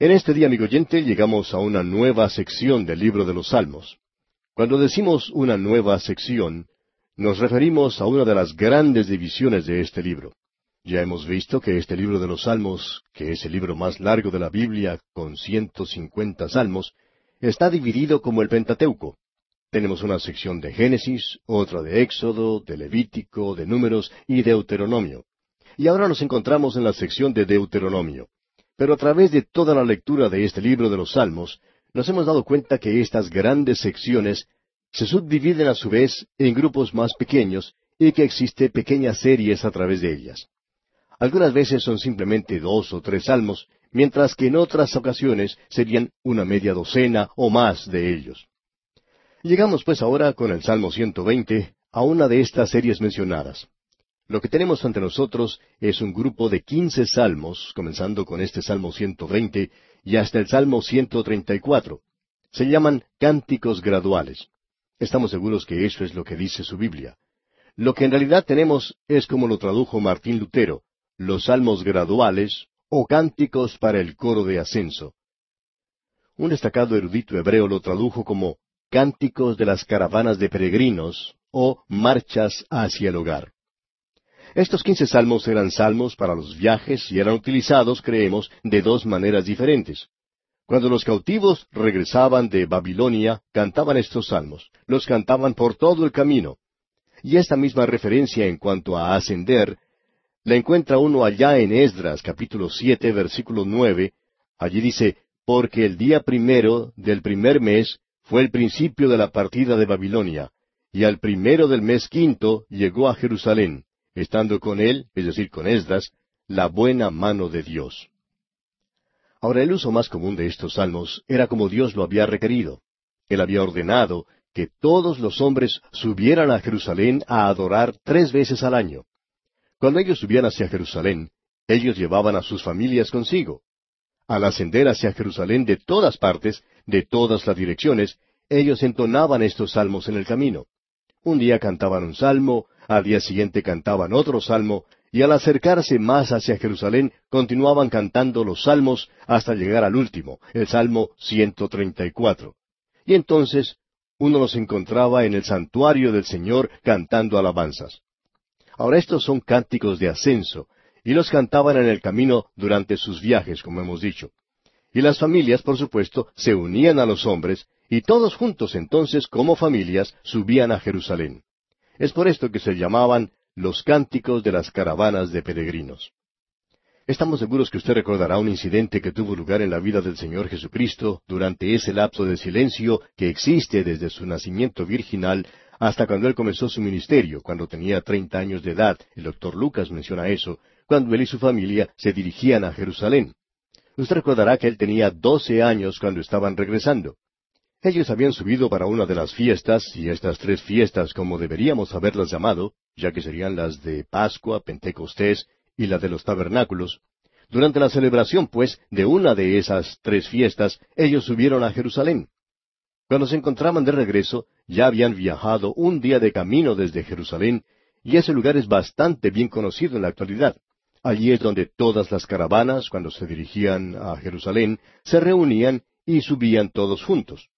En este día, amigo oyente, llegamos a una nueva sección del libro de los Salmos. Cuando decimos una nueva sección, nos referimos a una de las grandes divisiones de este libro. Ya hemos visto que este libro de los Salmos, que es el libro más largo de la Biblia, con ciento cincuenta salmos, está dividido como el Pentateuco. Tenemos una sección de Génesis, otra de Éxodo, de Levítico, de Números y Deuteronomio. Y ahora nos encontramos en la sección de Deuteronomio. Pero a través de toda la lectura de este libro de los Salmos, nos hemos dado cuenta que estas grandes secciones se subdividen a su vez en grupos más pequeños y que existe pequeñas series a través de ellas. Algunas veces son simplemente dos o tres salmos, mientras que en otras ocasiones serían una media docena o más de ellos. Llegamos pues ahora con el Salmo 120 a una de estas series mencionadas. Lo que tenemos ante nosotros es un grupo de quince salmos, comenzando con este Salmo 120 y hasta el Salmo 134. Se llaman cánticos graduales. Estamos seguros que eso es lo que dice su Biblia. Lo que en realidad tenemos es como lo tradujo Martín Lutero, los salmos graduales o cánticos para el coro de ascenso. Un destacado erudito hebreo lo tradujo como cánticos de las caravanas de peregrinos o marchas hacia el hogar. Estos quince salmos eran salmos para los viajes y eran utilizados, creemos, de dos maneras diferentes. Cuando los cautivos regresaban de Babilonia, cantaban estos salmos, los cantaban por todo el camino. Y esta misma referencia en cuanto a ascender, la encuentra uno allá en Esdras capítulo siete versículo nueve, allí dice, porque el día primero del primer mes fue el principio de la partida de Babilonia, y al primero del mes quinto llegó a Jerusalén, estando con él, es decir, con Esdras, la buena mano de Dios. Ahora, el uso más común de estos salmos era como Dios lo había requerido. Él había ordenado que todos los hombres subieran a Jerusalén a adorar tres veces al año. Cuando ellos subían hacia Jerusalén, ellos llevaban a sus familias consigo. Al ascender hacia Jerusalén de todas partes, de todas las direcciones, ellos entonaban estos salmos en el camino. Un día cantaban un salmo, al día siguiente cantaban otro salmo, y al acercarse más hacia Jerusalén continuaban cantando los salmos hasta llegar al último, el Salmo 134. Y entonces uno los encontraba en el santuario del Señor cantando alabanzas. Ahora estos son cánticos de ascenso, y los cantaban en el camino durante sus viajes, como hemos dicho. Y las familias, por supuesto, se unían a los hombres, y todos juntos entonces, como familias, subían a Jerusalén. Es por esto que se llamaban los cánticos de las caravanas de peregrinos. Estamos seguros que usted recordará un incidente que tuvo lugar en la vida del Señor Jesucristo durante ese lapso de silencio que existe desde su nacimiento virginal hasta cuando él comenzó su ministerio, cuando tenía treinta años de edad. El doctor Lucas menciona eso, cuando él y su familia se dirigían a Jerusalén. Usted recordará que él tenía doce años cuando estaban regresando. Ellos habían subido para una de las fiestas, y estas tres fiestas, como deberíamos haberlas llamado, ya que serían las de Pascua, Pentecostés y la de los tabernáculos, durante la celebración, pues, de una de esas tres fiestas, ellos subieron a Jerusalén. Cuando se encontraban de regreso, ya habían viajado un día de camino desde Jerusalén, y ese lugar es bastante bien conocido en la actualidad. Allí es donde todas las caravanas, cuando se dirigían a Jerusalén, se reunían y subían todos juntos.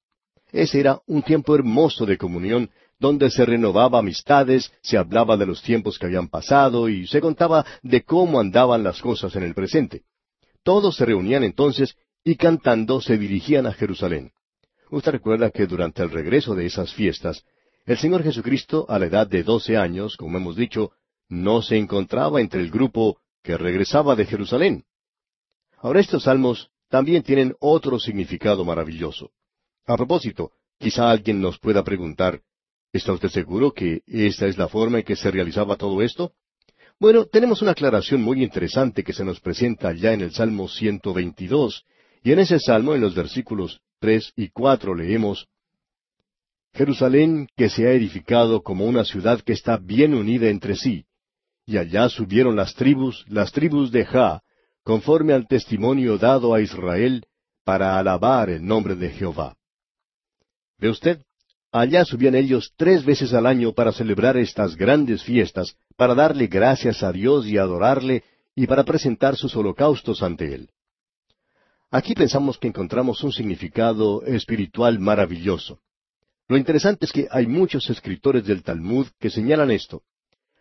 Ese era un tiempo hermoso de comunión, donde se renovaba amistades, se hablaba de los tiempos que habían pasado y se contaba de cómo andaban las cosas en el presente. Todos se reunían entonces y cantando se dirigían a Jerusalén. Usted recuerda que durante el regreso de esas fiestas, el Señor Jesucristo, a la edad de doce años, como hemos dicho, no se encontraba entre el grupo que regresaba de Jerusalén. Ahora estos salmos también tienen otro significado maravilloso. A propósito, quizá alguien nos pueda preguntar, ¿está usted seguro que esta es la forma en que se realizaba todo esto? Bueno, tenemos una aclaración muy interesante que se nos presenta ya en el Salmo 122, y en ese salmo, en los versículos tres y cuatro, leemos Jerusalén que se ha edificado como una ciudad que está bien unida entre sí, y allá subieron las tribus, las tribus de Ja, conforme al testimonio dado a Israel, para alabar el nombre de Jehová. ¿Ve usted? Allá subían ellos tres veces al año para celebrar estas grandes fiestas, para darle gracias a Dios y adorarle, y para presentar sus holocaustos ante Él. Aquí pensamos que encontramos un significado espiritual maravilloso. Lo interesante es que hay muchos escritores del Talmud que señalan esto.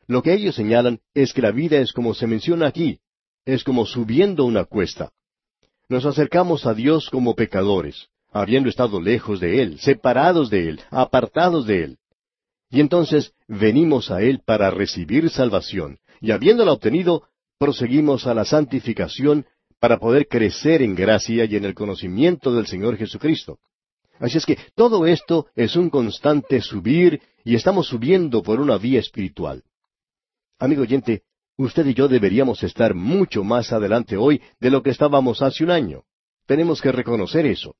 Lo que ellos señalan es que la vida es como se menciona aquí, es como subiendo una cuesta. Nos acercamos a Dios como pecadores, habiendo estado lejos de Él, separados de Él, apartados de Él. Y entonces venimos a Él para recibir salvación, y habiéndola obtenido, proseguimos a la santificación para poder crecer en gracia y en el conocimiento del Señor Jesucristo. Así es que todo esto es un constante subir y estamos subiendo por una vía espiritual. Amigo oyente, usted y yo deberíamos estar mucho más adelante hoy de lo que estábamos hace un año. Tenemos que reconocer eso.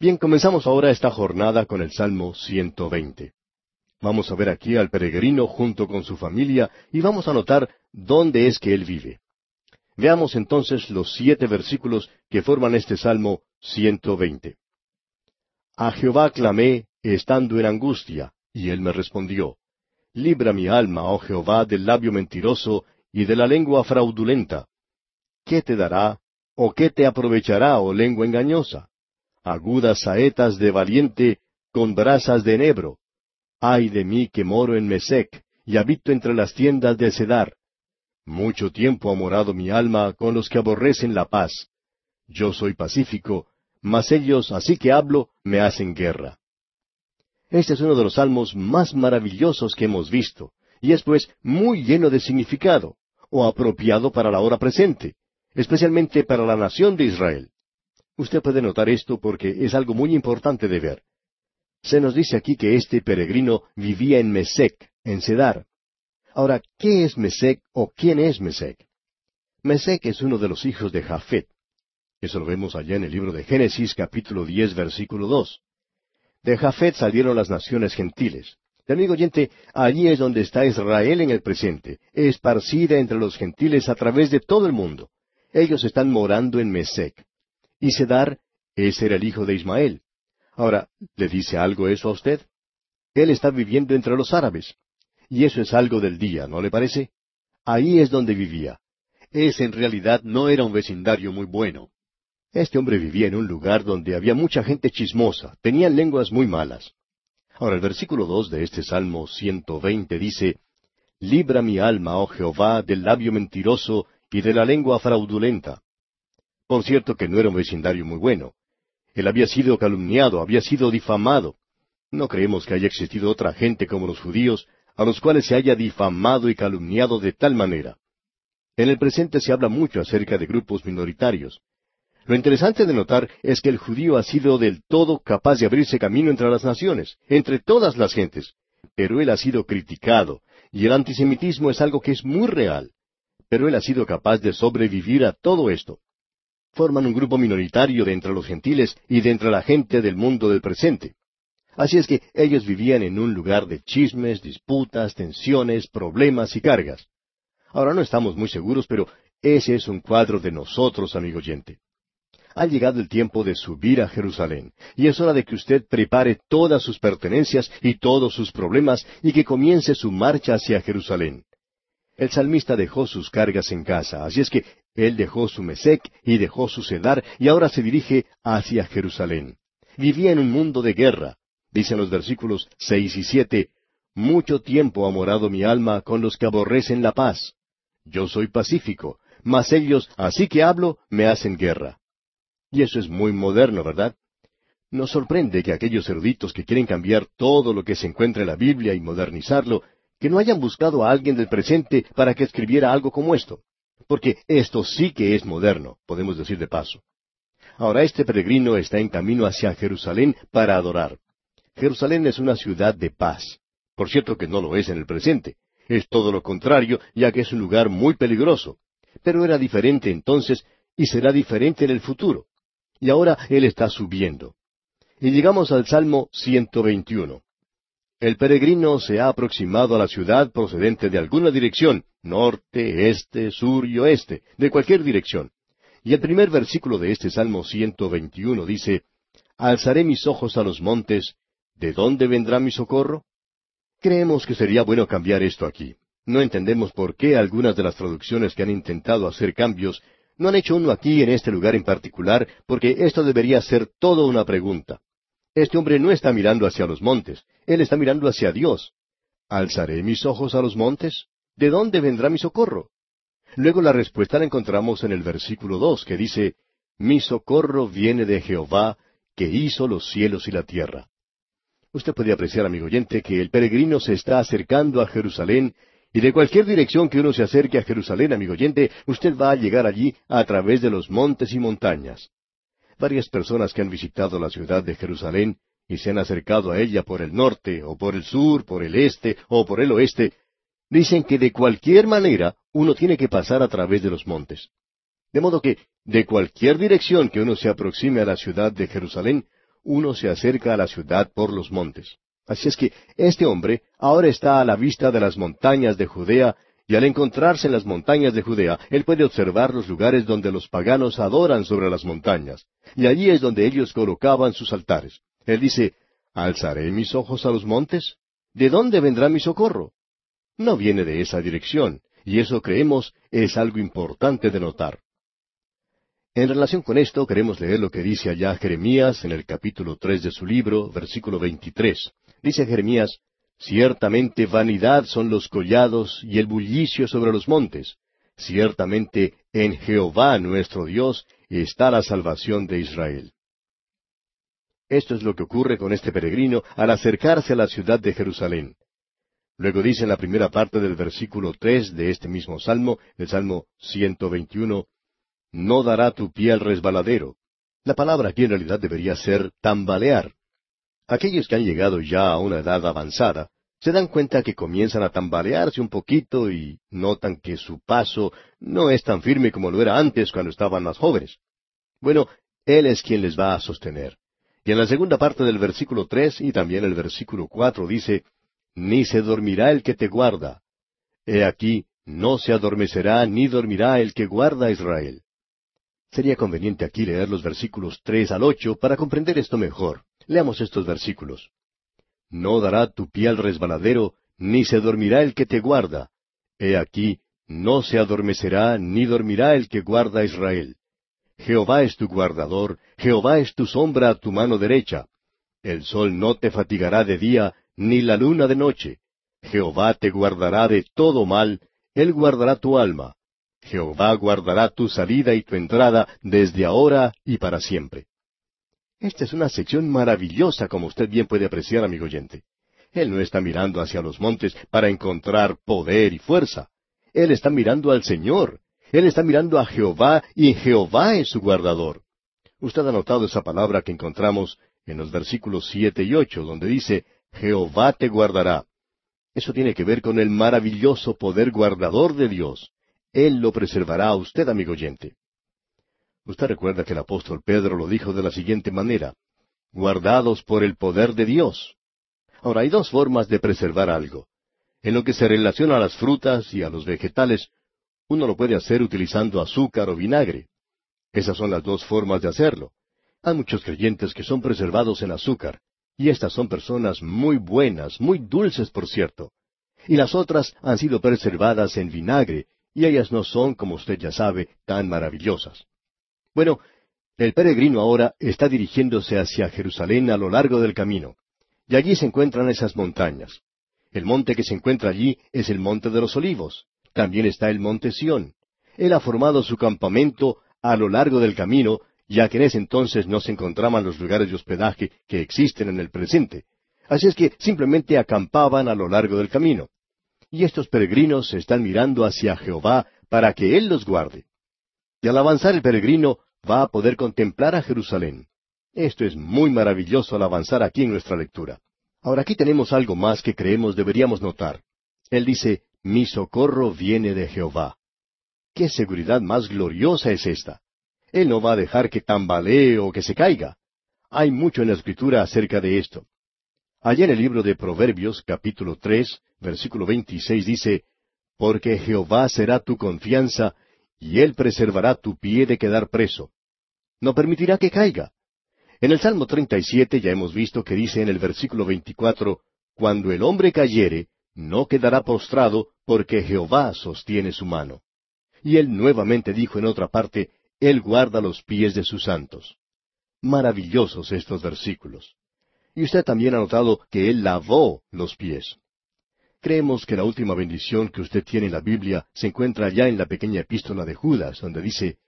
Bien, comenzamos ahora esta jornada con el Salmo 120. Vamos a ver aquí al peregrino junto con su familia y vamos a notar dónde es que él vive. Veamos entonces los siete versículos que forman este Salmo 120. A Jehová clamé, estando en angustia, y él me respondió. Libra mi alma, oh Jehová, del labio mentiroso y de la lengua fraudulenta. ¿Qué te dará, o qué te aprovechará, oh lengua engañosa? Agudas saetas de valiente, con brasas de enebro. Ay de mí que moro en Mesec, y habito entre las tiendas de Cedar. Mucho tiempo ha morado mi alma con los que aborrecen la paz. Yo soy pacífico, mas ellos, así que hablo, me hacen guerra. Este es uno de los salmos más maravillosos que hemos visto, y es pues muy lleno de significado, o apropiado para la hora presente, especialmente para la nación de Israel. Usted puede notar esto porque es algo muy importante de ver. Se nos dice aquí que este peregrino vivía en Mesec, en Cedar. Ahora, ¿qué es Mesec o quién es Mesec? Mesec es uno de los hijos de Jafet. Eso lo vemos allá en el libro de Génesis capítulo diez versículo dos. De Jafet salieron las naciones gentiles. De amigo oyente, allí es donde está Israel en el presente, esparcida entre los gentiles a través de todo el mundo. Ellos están morando en Mesec. Y Sedar, ese era el hijo de Ismael. Ahora, ¿le dice algo eso a usted? Él está viviendo entre los árabes. Y eso es algo del día, ¿no le parece? Ahí es donde vivía. Ese en realidad no era un vecindario muy bueno. Este hombre vivía en un lugar donde había mucha gente chismosa, tenían lenguas muy malas. Ahora el versículo dos de este Salmo 120 dice, Libra mi alma, oh Jehová, del labio mentiroso y de la lengua fraudulenta. Por cierto que no era un vecindario muy bueno. Él había sido calumniado, había sido difamado. No creemos que haya existido otra gente como los judíos, a los cuales se haya difamado y calumniado de tal manera. En el presente se habla mucho acerca de grupos minoritarios. Lo interesante de notar es que el judío ha sido del todo capaz de abrirse camino entre las naciones, entre todas las gentes, pero él ha sido criticado, y el antisemitismo es algo que es muy real. Pero él ha sido capaz de sobrevivir a todo esto. Forman un grupo minoritario de entre los gentiles y de entre la gente del mundo del presente. Así es que ellos vivían en un lugar de chismes, disputas, tensiones, problemas y cargas. Ahora no estamos muy seguros, pero ese es un cuadro de nosotros, amigo oyente. Ha llegado el tiempo de subir a Jerusalén, y es hora de que usted prepare todas sus pertenencias y todos sus problemas y que comience su marcha hacia Jerusalén. El salmista dejó sus cargas en casa, así es que él dejó su Mesec y dejó su Cedar y ahora se dirige hacia Jerusalén. Vivía en un mundo de guerra, Dicen los versículos seis y siete, Mucho tiempo ha morado mi alma con los que aborrecen la paz. Yo soy pacífico, mas ellos, así que hablo, me hacen guerra. Y eso es muy moderno, ¿verdad? Nos sorprende que aquellos eruditos que quieren cambiar todo lo que se encuentra en la Biblia y modernizarlo, que no hayan buscado a alguien del presente para que escribiera algo como esto. Porque esto sí que es moderno, podemos decir de paso. Ahora este peregrino está en camino hacia Jerusalén para adorar. Jerusalén es una ciudad de paz. Por cierto que no lo es en el presente. Es todo lo contrario, ya que es un lugar muy peligroso. Pero era diferente entonces y será diferente en el futuro. Y ahora Él está subiendo. Y llegamos al Salmo 121. El peregrino se ha aproximado a la ciudad procedente de alguna dirección, norte, este, sur y oeste, de cualquier dirección. Y el primer versículo de este Salmo 121 dice, Alzaré mis ojos a los montes, ¿De dónde vendrá mi socorro? Creemos que sería bueno cambiar esto aquí. No entendemos por qué algunas de las traducciones que han intentado hacer cambios No han hecho uno aquí en este lugar en particular, porque esto debería ser todo una pregunta. Este hombre no está mirando hacia los montes, él está mirando hacia Dios. ¿Alzaré mis ojos a los montes? ¿De dónde vendrá mi socorro? Luego la respuesta la encontramos en el versículo dos, que dice, Mi socorro viene de Jehová, que hizo los cielos y la tierra. Usted puede apreciar, amigo oyente, que el peregrino se está acercando a Jerusalén, y de cualquier dirección que uno se acerque a Jerusalén, amigo oyente, usted va a llegar allí a través de los montes y montañas. Varias personas que han visitado la ciudad de Jerusalén y se han acercado a ella por el norte, o por el sur, por el este, o por el oeste, dicen que de cualquier manera uno tiene que pasar a través de los montes. De modo que, de cualquier dirección que uno se aproxime a la ciudad de Jerusalén, uno se acerca a la ciudad por los montes. Así es que este hombre ahora está a la vista de las montañas de Judea, y al encontrarse en las montañas de Judea, él puede observar los lugares donde los paganos adoran sobre las montañas, y allí es donde ellos colocaban sus altares. Él dice, ¿Alzaré mis ojos a los montes? ¿De dónde vendrá mi socorro? No viene de esa dirección, y eso creemos es algo importante de notar. En relación con esto, queremos leer lo que dice allá Jeremías en el capítulo tres de su libro, versículo veintitrés. Dice Jeremías, Ciertamente vanidad son los collados y el bullicio sobre los montes. Ciertamente en Jehová nuestro Dios está la salvación de Israel. Esto es lo que ocurre con este peregrino al acercarse a la ciudad de Jerusalén. Luego dice en la primera parte del versículo tres de este mismo salmo, el salmo 121, no dará tu pie al resbaladero. La palabra aquí en realidad debería ser tambalear. Aquellos que han llegado ya a una edad avanzada se dan cuenta que comienzan a tambalearse un poquito y notan que su paso no es tan firme como lo era antes cuando estaban más jóvenes. Bueno, Él es quien les va a sostener. Y en la segunda parte del versículo tres y también el versículo cuatro dice, Ni se dormirá el que te guarda. He aquí, no se adormecerá ni dormirá el que guarda a Israel. Sería conveniente aquí leer los versículos tres al ocho para comprender esto mejor. Leamos estos versículos. No dará tu pie al resbaladero, ni se dormirá el que te guarda. He aquí, no se adormecerá, ni dormirá el que guarda a Israel. Jehová es tu guardador, Jehová es tu sombra a tu mano derecha. El sol no te fatigará de día, ni la luna de noche. Jehová te guardará de todo mal, Él guardará tu alma. Jehová guardará tu salida y tu entrada desde ahora y para siempre. Esta es una sección maravillosa, como usted bien puede apreciar, amigo oyente. Él no está mirando hacia los montes para encontrar poder y fuerza. Él está mirando al Señor. Él está mirando a Jehová y Jehová es su guardador. Usted ha notado esa palabra que encontramos en los versículos siete y ocho, donde dice, Jehová te guardará. Eso tiene que ver con el maravilloso poder guardador de Dios. Él lo preservará a usted, amigo oyente. Usted recuerda que el apóstol Pedro lo dijo de la siguiente manera, guardados por el poder de Dios. Ahora, hay dos formas de preservar algo. En lo que se relaciona a las frutas y a los vegetales, uno lo puede hacer utilizando azúcar o vinagre. Esas son las dos formas de hacerlo. Hay muchos creyentes que son preservados en azúcar, y estas son personas muy buenas, muy dulces, por cierto. Y las otras han sido preservadas en vinagre, y ellas no son, como usted ya sabe, tan maravillosas. Bueno, el peregrino ahora está dirigiéndose hacia Jerusalén a lo largo del camino, y allí se encuentran esas montañas. El monte que se encuentra allí es el monte de los olivos. También está el monte Sión. Él ha formado su campamento a lo largo del camino, ya que en ese entonces no se encontraban los lugares de hospedaje que existen en el presente. Así es que simplemente acampaban a lo largo del camino y estos peregrinos están mirando hacia Jehová para que Él los guarde. Y al avanzar el peregrino va a poder contemplar a Jerusalén. Esto es muy maravilloso al avanzar aquí en nuestra lectura. Ahora aquí tenemos algo más que creemos deberíamos notar. Él dice, mi socorro viene de Jehová. ¿Qué seguridad más gloriosa es esta? Él no va a dejar que tambalee o que se caiga. Hay mucho en la escritura acerca de esto. Allá en el libro de Proverbios, capítulo tres, versículo veintiséis dice, Porque Jehová será tu confianza, y él preservará tu pie de quedar preso. No permitirá que caiga. En el Salmo treinta y siete ya hemos visto que dice en el versículo veinticuatro, Cuando el hombre cayere, no quedará postrado, porque Jehová sostiene su mano. Y él nuevamente dijo en otra parte, Él guarda los pies de sus santos. Maravillosos estos versículos. Y usted también ha notado que Él lavó los pies. Creemos que la última bendición que usted tiene en la Biblia se encuentra allá en la pequeña epístola de Judas, donde dice,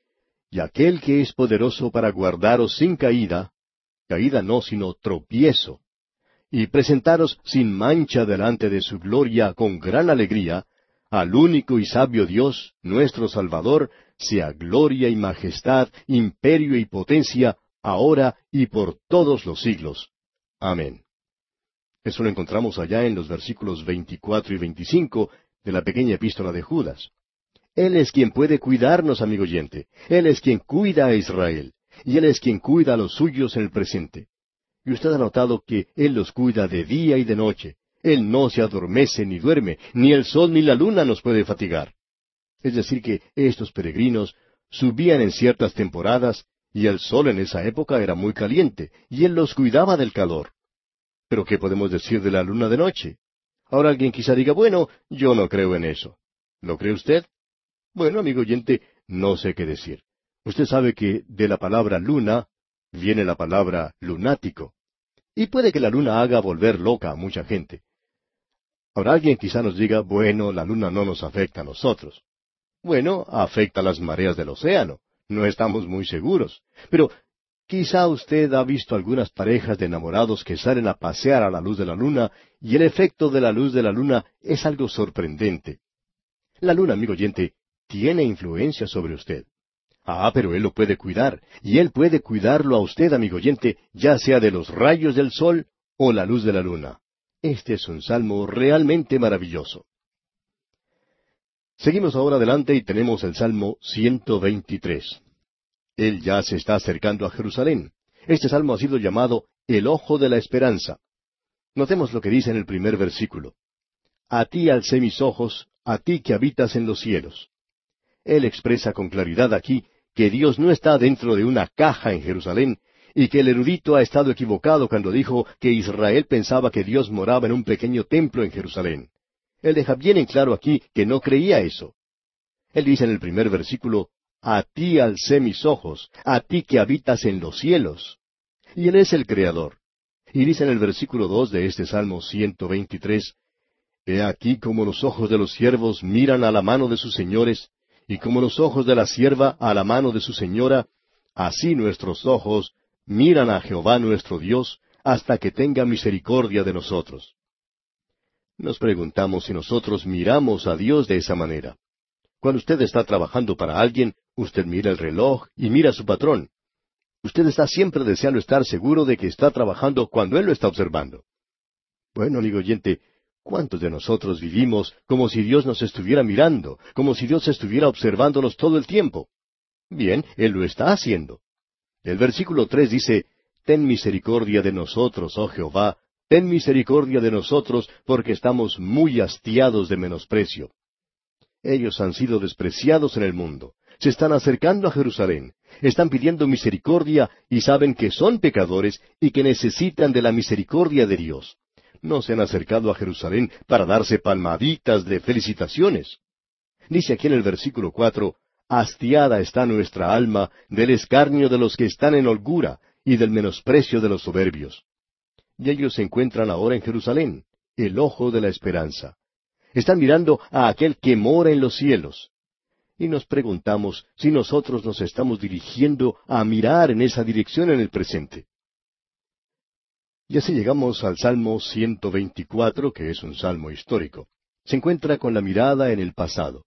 Y aquel que es poderoso para guardaros sin caída, caída no, sino tropiezo, y presentaros sin mancha delante de su gloria con gran alegría, al único y sabio Dios, nuestro Salvador, sea gloria y majestad, imperio y potencia, ahora y por todos los siglos. Amén. Eso lo encontramos allá en los versículos 24 y 25 de la pequeña epístola de Judas. Él es quien puede cuidarnos, amigo oyente. Él es quien cuida a Israel. Y Él es quien cuida a los suyos en el presente. Y usted ha notado que Él los cuida de día y de noche. Él no se adormece ni duerme, ni el sol ni la luna nos puede fatigar. Es decir, que estos peregrinos subían en ciertas temporadas y el sol en esa época era muy caliente, y él los cuidaba del calor. Pero ¿qué podemos decir de la luna de noche? Ahora alguien quizá diga, bueno, yo no creo en eso. ¿Lo cree usted? Bueno, amigo oyente, no sé qué decir. Usted sabe que de la palabra luna viene la palabra lunático. Y puede que la luna haga volver loca a mucha gente. Ahora alguien quizá nos diga, bueno, la luna no nos afecta a nosotros. Bueno, afecta las mareas del océano. No estamos muy seguros. Pero quizá usted ha visto algunas parejas de enamorados que salen a pasear a la luz de la luna y el efecto de la luz de la luna es algo sorprendente. La luna, amigo oyente, tiene influencia sobre usted. Ah, pero Él lo puede cuidar, y Él puede cuidarlo a usted, amigo oyente, ya sea de los rayos del sol o la luz de la luna. Este es un salmo realmente maravilloso. Seguimos ahora adelante y tenemos el Salmo 123. Él ya se está acercando a Jerusalén. Este salmo ha sido llamado el ojo de la esperanza. Notemos lo que dice en el primer versículo. A ti alcé mis ojos, a ti que habitas en los cielos. Él expresa con claridad aquí que Dios no está dentro de una caja en Jerusalén y que el erudito ha estado equivocado cuando dijo que Israel pensaba que Dios moraba en un pequeño templo en Jerusalén. Él deja bien en claro aquí que no creía eso. Él dice en el primer versículo, A ti alcé mis ojos, a ti que habitas en los cielos. Y Él es el Creador. Y dice en el versículo dos de este Salmo 123, He aquí como los ojos de los siervos miran a la mano de sus señores, y como los ojos de la sierva a la mano de su señora, así nuestros ojos miran a Jehová nuestro Dios, hasta que tenga misericordia de nosotros. Nos preguntamos si nosotros miramos a Dios de esa manera. Cuando usted está trabajando para alguien, usted mira el reloj y mira a su patrón. Usted está siempre deseando estar seguro de que está trabajando cuando Él lo está observando. Bueno, amigo oyente, ¿cuántos de nosotros vivimos como si Dios nos estuviera mirando, como si Dios estuviera observándonos todo el tiempo? Bien, Él lo está haciendo. El versículo tres dice, Ten misericordia de nosotros, oh Jehová, ten misericordia de nosotros, porque estamos muy hastiados de menosprecio. Ellos han sido despreciados en el mundo, se están acercando a Jerusalén, están pidiendo misericordia y saben que son pecadores y que necesitan de la misericordia de Dios. No se han acercado a Jerusalén para darse palmaditas de felicitaciones. Dice aquí en el versículo cuatro, Hastiada está nuestra alma del escarnio de los que están en holgura y del menosprecio de los soberbios y ellos se encuentran ahora en Jerusalén, el ojo de la esperanza. Están mirando a aquel que mora en los cielos. Y nos preguntamos si nosotros nos estamos dirigiendo a mirar en esa dirección en el presente. Y así llegamos al Salmo 124, que es un salmo histórico. Se encuentra con la mirada en el pasado.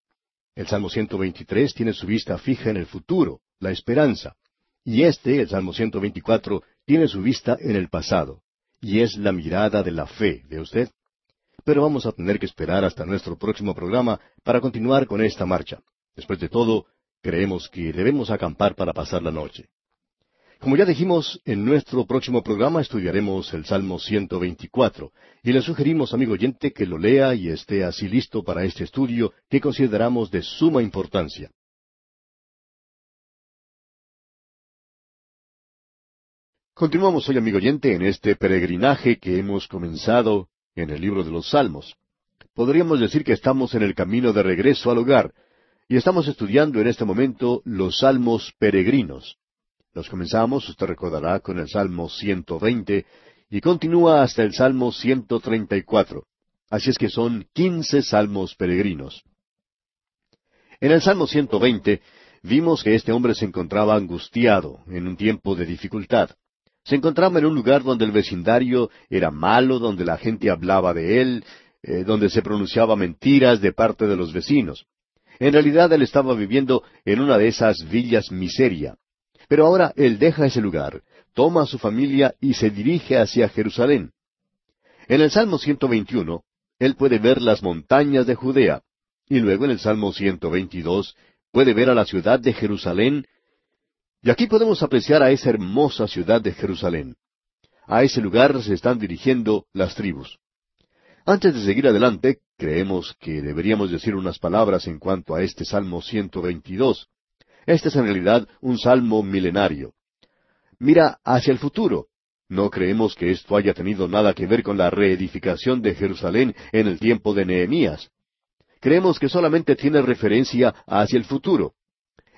El Salmo 123 tiene su vista fija en el futuro, la esperanza. Y este, el Salmo 124, tiene su vista en el pasado y es la mirada de la fe, ¿ve usted? Pero vamos a tener que esperar hasta nuestro próximo programa para continuar con esta marcha. Después de todo, creemos que debemos acampar para pasar la noche. Como ya dijimos, en nuestro próximo programa estudiaremos el Salmo 124, y le sugerimos, amigo oyente, que lo lea y esté así listo para este estudio que consideramos de suma importancia. Continuamos hoy, amigo oyente, en este peregrinaje que hemos comenzado en el libro de los Salmos. Podríamos decir que estamos en el camino de regreso al hogar, y estamos estudiando en este momento los salmos peregrinos. Los comenzamos, usted recordará, con el Salmo 120 y continúa hasta el Salmo 134. Así es que son quince salmos peregrinos. En el Salmo 120 vimos que este hombre se encontraba angustiado en un tiempo de dificultad. Se encontraba en un lugar donde el vecindario era malo, donde la gente hablaba de él, eh, donde se pronunciaba mentiras de parte de los vecinos. En realidad él estaba viviendo en una de esas villas miseria. Pero ahora él deja ese lugar, toma a su familia y se dirige hacia Jerusalén. En el Salmo 121, él puede ver las montañas de Judea, y luego en el Salmo 122 puede ver a la ciudad de Jerusalén y aquí podemos apreciar a esa hermosa ciudad de Jerusalén. A ese lugar se están dirigiendo las tribus. Antes de seguir adelante, creemos que deberíamos decir unas palabras en cuanto a este Salmo 122. Este es en realidad un salmo milenario. Mira hacia el futuro. No creemos que esto haya tenido nada que ver con la reedificación de Jerusalén en el tiempo de Nehemías. Creemos que solamente tiene referencia hacia el futuro.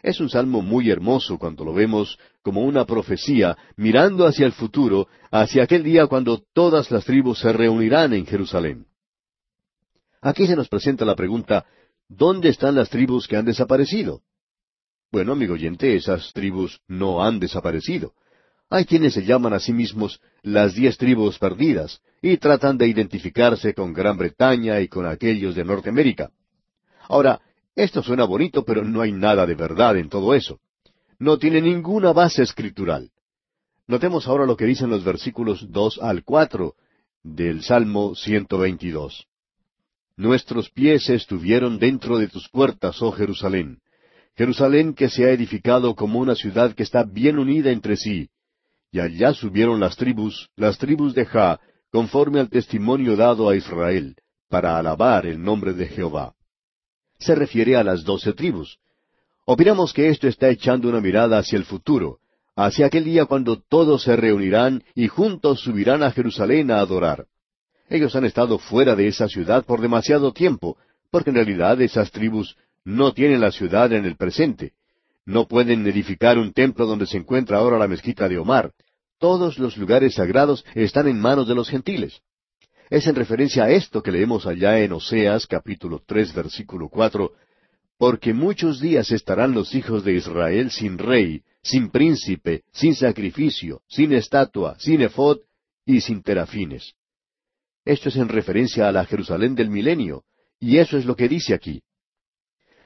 Es un salmo muy hermoso cuando lo vemos como una profecía mirando hacia el futuro, hacia aquel día cuando todas las tribus se reunirán en Jerusalén. Aquí se nos presenta la pregunta, ¿dónde están las tribus que han desaparecido? Bueno, amigo oyente, esas tribus no han desaparecido. Hay quienes se llaman a sí mismos las diez tribus perdidas y tratan de identificarse con Gran Bretaña y con aquellos de Norteamérica. Ahora, esto suena bonito, pero no hay nada de verdad en todo eso. No tiene ninguna base escritural. Notemos ahora lo que dicen los versículos dos al cuatro del Salmo 122. Nuestros pies estuvieron dentro de tus puertas, oh Jerusalén. Jerusalén que se ha edificado como una ciudad que está bien unida entre sí. Y allá subieron las tribus, las tribus de Ja, conforme al testimonio dado a Israel, para alabar el nombre de Jehová se refiere a las doce tribus. Opinamos que esto está echando una mirada hacia el futuro, hacia aquel día cuando todos se reunirán y juntos subirán a Jerusalén a adorar. Ellos han estado fuera de esa ciudad por demasiado tiempo, porque en realidad esas tribus no tienen la ciudad en el presente. No pueden edificar un templo donde se encuentra ahora la mezquita de Omar. Todos los lugares sagrados están en manos de los gentiles. Es en referencia a esto que leemos allá en Oseas capítulo tres versículo cuatro, porque muchos días estarán los hijos de Israel sin rey, sin príncipe, sin sacrificio, sin estatua, sin efod y sin terafines. Esto es en referencia a la Jerusalén del milenio, y eso es lo que dice aquí.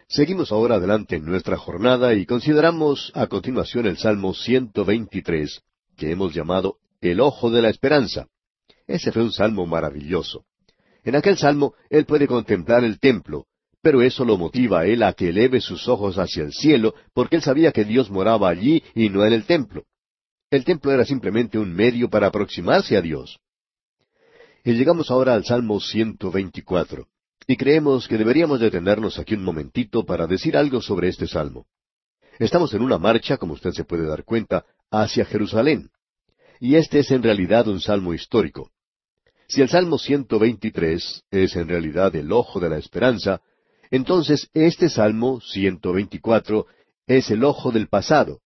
Seguimos ahora adelante en nuestra jornada y consideramos a continuación el Salmo 123, que hemos llamado el Ojo de la Esperanza. Ese fue un salmo maravilloso. En aquel salmo él puede contemplar el templo, pero eso lo motiva a él a que eleve sus ojos hacia el cielo, porque él sabía que Dios moraba allí y no en el templo. El templo era simplemente un medio para aproximarse a Dios. Y llegamos ahora al Salmo 124, y creemos que deberíamos detenernos aquí un momentito para decir algo sobre este salmo. Estamos en una marcha, como usted se puede dar cuenta, hacia Jerusalén. Y este es en realidad un salmo histórico. Si el Salmo 123 es en realidad el ojo de la esperanza, entonces este Salmo 124 es el ojo del pasado,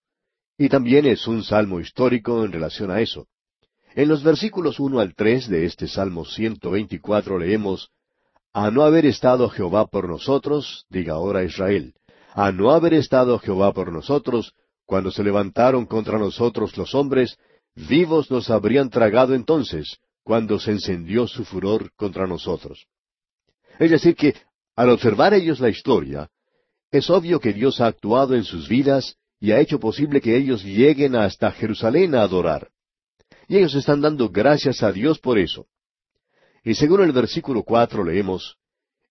y también es un salmo histórico en relación a eso. En los versículos uno al tres de este Salmo 124 leemos, A no haber estado Jehová por nosotros, diga ahora Israel, a no haber estado Jehová por nosotros, cuando se levantaron contra nosotros los hombres, vivos nos habrían tragado entonces, cuando se encendió su furor contra nosotros. Es decir, que al observar ellos la historia, es obvio que Dios ha actuado en sus vidas y ha hecho posible que ellos lleguen hasta Jerusalén a adorar. Y ellos están dando gracias a Dios por eso. Y según el versículo cuatro leemos,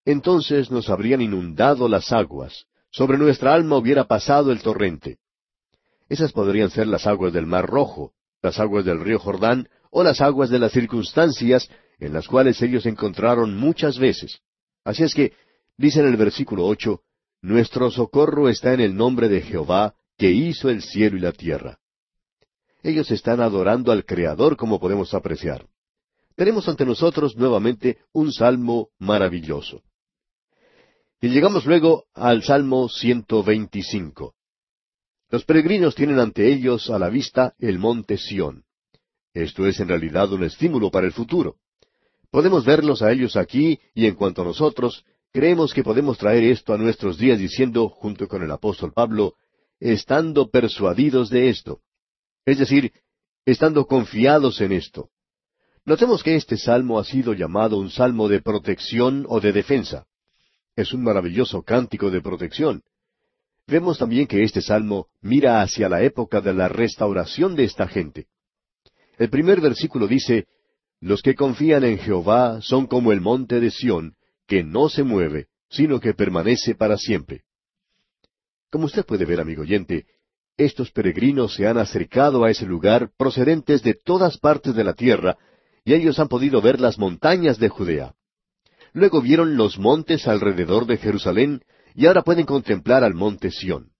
Entonces nos habrían inundado las aguas, sobre nuestra alma hubiera pasado el torrente. Esas podrían ser las aguas del Mar Rojo, las aguas del río Jordán o las aguas de las circunstancias en las cuales ellos se encontraron muchas veces. Así es que, dice en el versículo ocho, Nuestro socorro está en el nombre de Jehová, que hizo el cielo y la tierra. Ellos están adorando al Creador como podemos apreciar. Tenemos ante nosotros nuevamente un salmo maravilloso. Y llegamos luego al Salmo 125. Los peregrinos tienen ante ellos a la vista el monte Sión. Esto es en realidad un estímulo para el futuro. Podemos verlos a ellos aquí y en cuanto a nosotros, creemos que podemos traer esto a nuestros días diciendo, junto con el apóstol Pablo, estando persuadidos de esto. Es decir, estando confiados en esto. Notemos que este salmo ha sido llamado un salmo de protección o de defensa. Es un maravilloso cántico de protección. Vemos también que este salmo mira hacia la época de la restauración de esta gente. El primer versículo dice, Los que confían en Jehová son como el monte de Sión, que no se mueve, sino que permanece para siempre. Como usted puede ver, amigo oyente, estos peregrinos se han acercado a ese lugar procedentes de todas partes de la tierra, y ellos han podido ver las montañas de Judea. Luego vieron los montes alrededor de Jerusalén, y ahora pueden contemplar al monte Sión.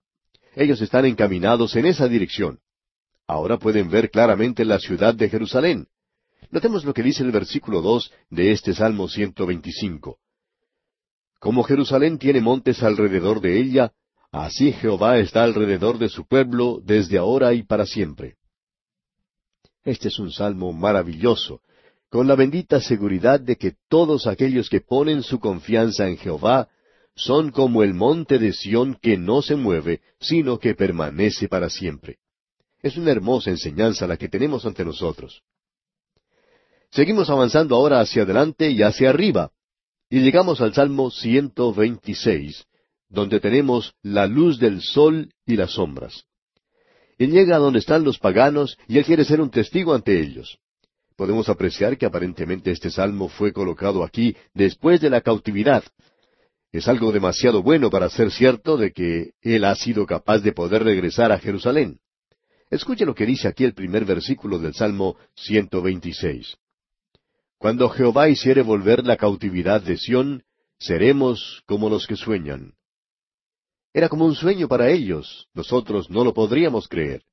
Ellos están encaminados en esa dirección. Ahora pueden ver claramente la ciudad de Jerusalén. Notemos lo que dice el versículo dos de este Salmo 125. Como Jerusalén tiene montes alrededor de ella, así Jehová está alrededor de su pueblo desde ahora y para siempre. Este es un salmo maravilloso, con la bendita seguridad de que todos aquellos que ponen su confianza en Jehová son como el monte de Sión que no se mueve, sino que permanece para siempre. Es una hermosa enseñanza la que tenemos ante nosotros. Seguimos avanzando ahora hacia adelante y hacia arriba, y llegamos al Salmo 126, donde tenemos la luz del sol y las sombras. Él llega a donde están los paganos y él quiere ser un testigo ante ellos. Podemos apreciar que aparentemente este salmo fue colocado aquí después de la cautividad, es algo demasiado bueno para ser cierto de que él ha sido capaz de poder regresar a Jerusalén. Escuche lo que dice aquí el primer versículo del Salmo 126. Cuando Jehová hiciere volver la cautividad de Sión, seremos como los que sueñan. Era como un sueño para ellos, nosotros no lo podríamos creer.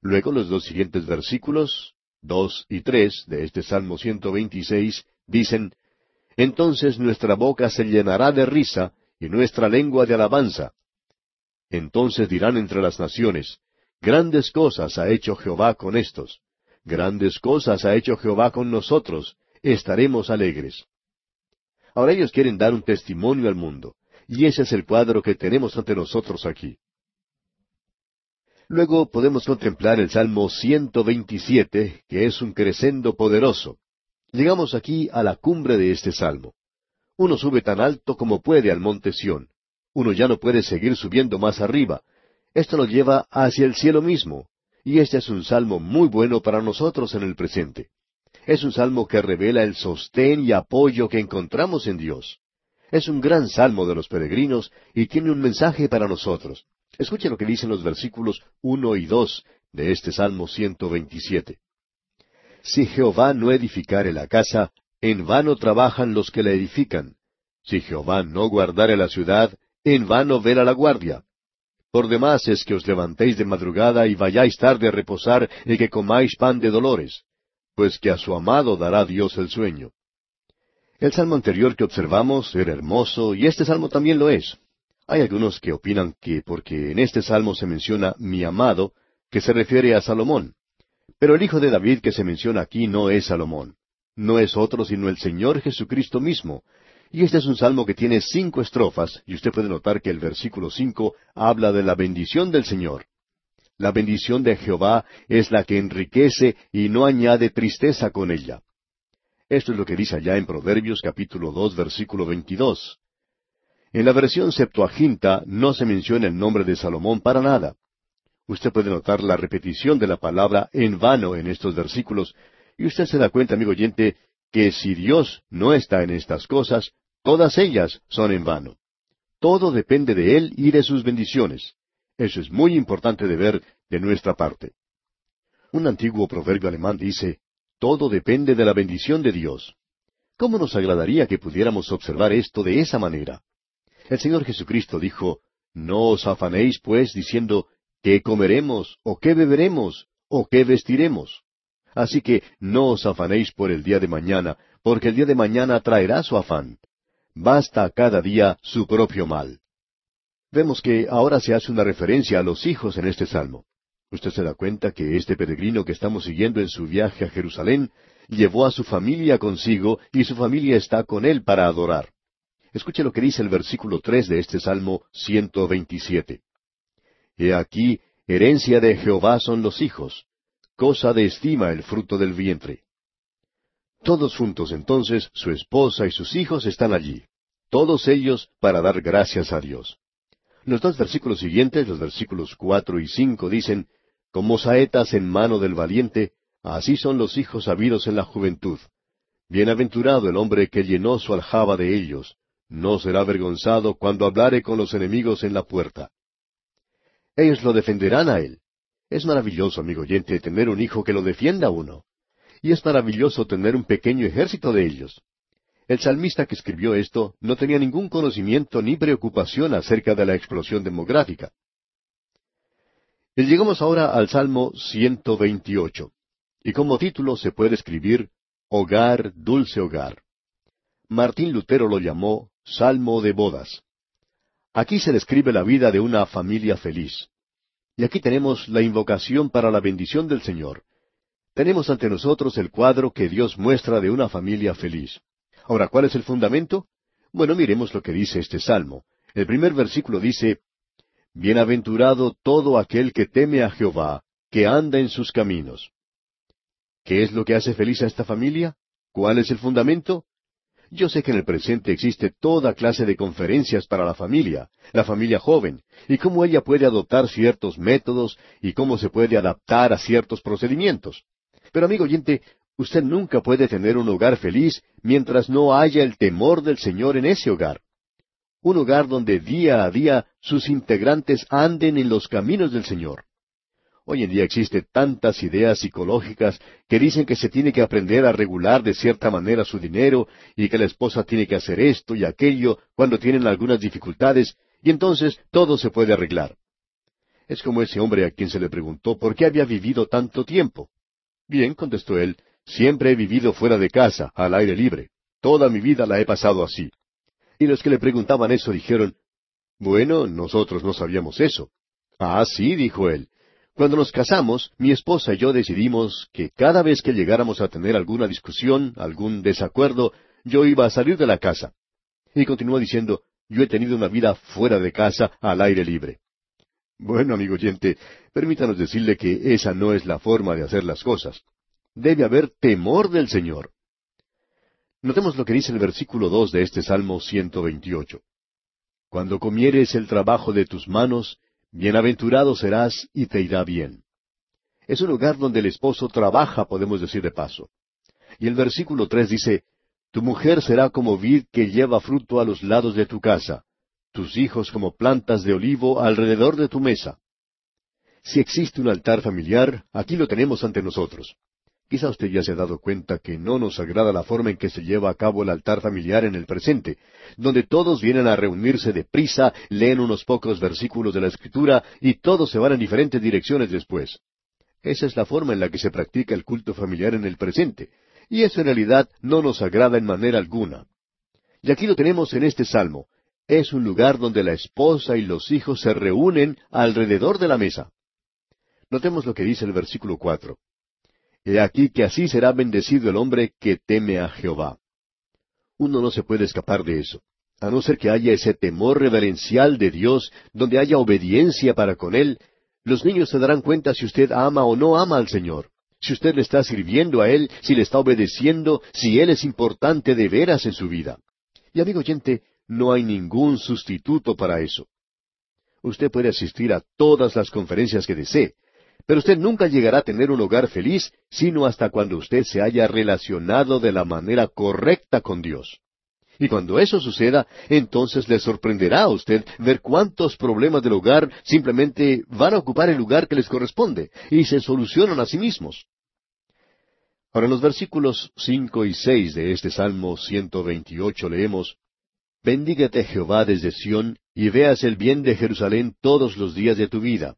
Luego los dos siguientes versículos, dos y tres de este Salmo 126, dicen, entonces nuestra boca se llenará de risa y nuestra lengua de alabanza. Entonces dirán entre las naciones, Grandes cosas ha hecho Jehová con estos, grandes cosas ha hecho Jehová con nosotros, estaremos alegres. Ahora ellos quieren dar un testimonio al mundo, y ese es el cuadro que tenemos ante nosotros aquí. Luego podemos contemplar el Salmo 127, que es un crescendo poderoso. Llegamos aquí a la cumbre de este salmo. Uno sube tan alto como puede al monte Sión. Uno ya no puede seguir subiendo más arriba. Esto lo lleva hacia el cielo mismo. Y este es un salmo muy bueno para nosotros en el presente. Es un salmo que revela el sostén y apoyo que encontramos en Dios. Es un gran salmo de los peregrinos y tiene un mensaje para nosotros. Escuche lo que dicen los versículos uno y dos de este Salmo 127. Si Jehová no edificare la casa, en vano trabajan los que la edifican. Si Jehová no guardare la ciudad, en vano vela la guardia. Por demás es que os levantéis de madrugada y vayáis tarde a reposar y que comáis pan de dolores, pues que a su amado dará Dios el sueño. El salmo anterior que observamos era hermoso y este salmo también lo es. Hay algunos que opinan que porque en este salmo se menciona mi amado, que se refiere a Salomón. Pero el hijo de David que se menciona aquí no es Salomón. No es otro sino el Señor Jesucristo mismo. Y este es un salmo que tiene cinco estrofas, y usted puede notar que el versículo cinco habla de la bendición del Señor. La bendición de Jehová es la que enriquece y no añade tristeza con ella. Esto es lo que dice allá en Proverbios capítulo dos versículo veintidós. En la versión Septuaginta no se menciona el nombre de Salomón para nada. Usted puede notar la repetición de la palabra en vano en estos versículos, y usted se da cuenta, amigo oyente, que si Dios no está en estas cosas, todas ellas son en vano. Todo depende de Él y de sus bendiciones. Eso es muy importante de ver de nuestra parte. Un antiguo proverbio alemán dice, todo depende de la bendición de Dios. ¿Cómo nos agradaría que pudiéramos observar esto de esa manera? El Señor Jesucristo dijo, No os afanéis, pues, diciendo, ¿Qué comeremos? ¿O qué beberemos? ¿O qué vestiremos? Así que no os afanéis por el día de mañana, porque el día de mañana traerá su afán. basta cada día su propio mal. Vemos que ahora se hace una referencia a los hijos en este salmo. Usted se da cuenta que este peregrino que estamos siguiendo en su viaje a Jerusalén llevó a su familia consigo y su familia está con él para adorar. Escuche lo que dice el versículo tres de este Salmo 127. He aquí, herencia de Jehová son los hijos, cosa de estima el fruto del vientre. Todos juntos entonces, su esposa y sus hijos están allí, todos ellos para dar gracias a Dios. Los dos versículos siguientes, los versículos cuatro y cinco, dicen, Como saetas en mano del valiente, así son los hijos habidos en la juventud. Bienaventurado el hombre que llenó su aljaba de ellos, no será avergonzado cuando hablare con los enemigos en la puerta. Ellos lo defenderán a él. Es maravilloso, amigo oyente, tener un hijo que lo defienda a uno. Y es maravilloso tener un pequeño ejército de ellos. El salmista que escribió esto no tenía ningún conocimiento ni preocupación acerca de la explosión demográfica. Y llegamos ahora al Salmo 128, y como título se puede escribir Hogar, dulce hogar. Martín Lutero lo llamó Salmo de bodas. Aquí se describe la vida de una familia feliz. Y aquí tenemos la invocación para la bendición del Señor. Tenemos ante nosotros el cuadro que Dios muestra de una familia feliz. Ahora, ¿cuál es el fundamento? Bueno, miremos lo que dice este salmo. El primer versículo dice, Bienaventurado todo aquel que teme a Jehová, que anda en sus caminos. ¿Qué es lo que hace feliz a esta familia? ¿Cuál es el fundamento? Yo sé que en el presente existe toda clase de conferencias para la familia, la familia joven, y cómo ella puede adoptar ciertos métodos y cómo se puede adaptar a ciertos procedimientos. Pero amigo oyente, usted nunca puede tener un hogar feliz mientras no haya el temor del Señor en ese hogar. Un hogar donde día a día sus integrantes anden en los caminos del Señor. Hoy en día existen tantas ideas psicológicas que dicen que se tiene que aprender a regular de cierta manera su dinero y que la esposa tiene que hacer esto y aquello cuando tienen algunas dificultades y entonces todo se puede arreglar. Es como ese hombre a quien se le preguntó por qué había vivido tanto tiempo. Bien, contestó él, siempre he vivido fuera de casa, al aire libre. Toda mi vida la he pasado así. Y los que le preguntaban eso dijeron, bueno, nosotros no sabíamos eso. Ah, sí, dijo él, cuando nos casamos, mi esposa y yo decidimos que cada vez que llegáramos a tener alguna discusión, algún desacuerdo, yo iba a salir de la casa. Y continuó diciendo, yo he tenido una vida fuera de casa, al aire libre. Bueno, amigo oyente, permítanos decirle que esa no es la forma de hacer las cosas. Debe haber temor del Señor. Notemos lo que dice el versículo dos de este Salmo 128. Cuando comieres el trabajo de tus manos, Bienaventurado serás y te irá bien. Es un lugar donde el esposo trabaja, podemos decir de paso. Y el versículo tres dice, Tu mujer será como vid que lleva fruto a los lados de tu casa, tus hijos como plantas de olivo alrededor de tu mesa. Si existe un altar familiar, aquí lo tenemos ante nosotros. Quizá usted ya se ha dado cuenta que no nos agrada la forma en que se lleva a cabo el altar familiar en el presente, donde todos vienen a reunirse de prisa, leen unos pocos versículos de la Escritura y todos se van en diferentes direcciones después. Esa es la forma en la que se practica el culto familiar en el presente, y eso en realidad no nos agrada en manera alguna. Y aquí lo tenemos en este salmo. Es un lugar donde la esposa y los hijos se reúnen alrededor de la mesa. Notemos lo que dice el versículo cuatro. He aquí que así será bendecido el hombre que teme a Jehová. Uno no se puede escapar de eso, a no ser que haya ese temor reverencial de Dios, donde haya obediencia para con Él. Los niños se darán cuenta si usted ama o no ama al Señor, si usted le está sirviendo a Él, si le está obedeciendo, si Él es importante de veras en su vida. Y amigo oyente, no hay ningún sustituto para eso. Usted puede asistir a todas las conferencias que desee, pero usted nunca llegará a tener un hogar feliz sino hasta cuando usted se haya relacionado de la manera correcta con Dios. Y cuando eso suceda, entonces le sorprenderá a usted ver cuántos problemas del hogar simplemente van a ocupar el lugar que les corresponde y se solucionan a sí mismos. Ahora en los versículos cinco y seis de este Salmo 128 leemos Bendígate Jehová desde Sión y veas el bien de Jerusalén todos los días de tu vida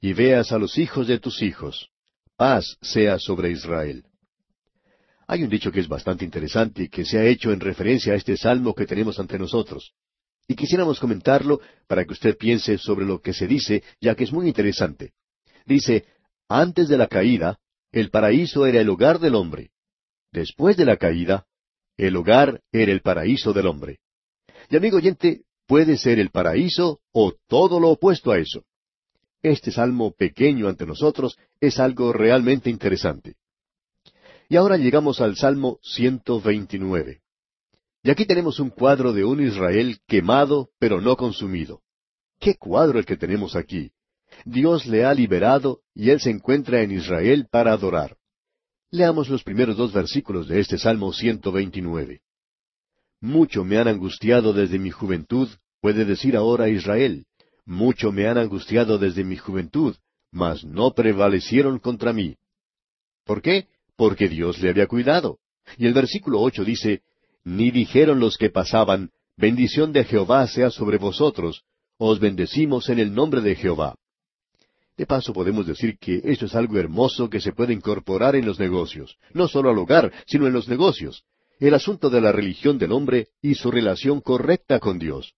y veas a los hijos de tus hijos. Paz sea sobre Israel. Hay un dicho que es bastante interesante y que se ha hecho en referencia a este salmo que tenemos ante nosotros. Y quisiéramos comentarlo para que usted piense sobre lo que se dice, ya que es muy interesante. Dice, antes de la caída, el paraíso era el hogar del hombre. Después de la caída, el hogar era el paraíso del hombre. Y amigo oyente, puede ser el paraíso o todo lo opuesto a eso. Este salmo pequeño ante nosotros es algo realmente interesante. Y ahora llegamos al Salmo 129. Y aquí tenemos un cuadro de un Israel quemado, pero no consumido. ¿Qué cuadro el que tenemos aquí? Dios le ha liberado y él se encuentra en Israel para adorar. Leamos los primeros dos versículos de este Salmo 129. Mucho me han angustiado desde mi juventud, puede decir ahora Israel. Mucho me han angustiado desde mi juventud, mas no prevalecieron contra mí. ¿Por qué? porque Dios le había cuidado. Y el versículo ocho dice, Ni dijeron los que pasaban, bendición de Jehová sea sobre vosotros, os bendecimos en el nombre de Jehová. De paso podemos decir que esto es algo hermoso que se puede incorporar en los negocios, no solo al hogar, sino en los negocios, el asunto de la religión del hombre y su relación correcta con Dios.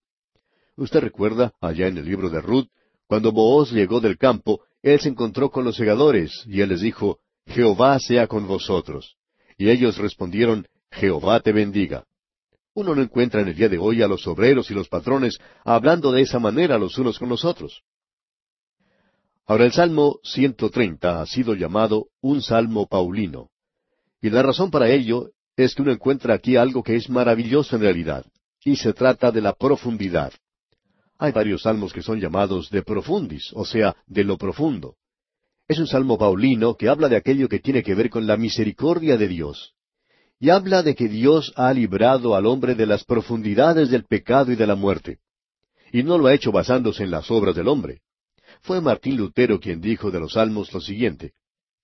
Usted recuerda, allá en el libro de Ruth, cuando Booz llegó del campo, él se encontró con los segadores, y él les dijo, Jehová sea con vosotros. Y ellos respondieron, Jehová te bendiga. Uno no encuentra en el día de hoy a los obreros y los patrones hablando de esa manera los unos con los otros. Ahora el Salmo 130 ha sido llamado un Salmo Paulino. Y la razón para ello es que uno encuentra aquí algo que es maravilloso en realidad, y se trata de la profundidad. Hay varios salmos que son llamados de profundis, o sea, de lo profundo. Es un salmo paulino que habla de aquello que tiene que ver con la misericordia de Dios. Y habla de que Dios ha librado al hombre de las profundidades del pecado y de la muerte. Y no lo ha hecho basándose en las obras del hombre. Fue Martín Lutero quien dijo de los salmos lo siguiente.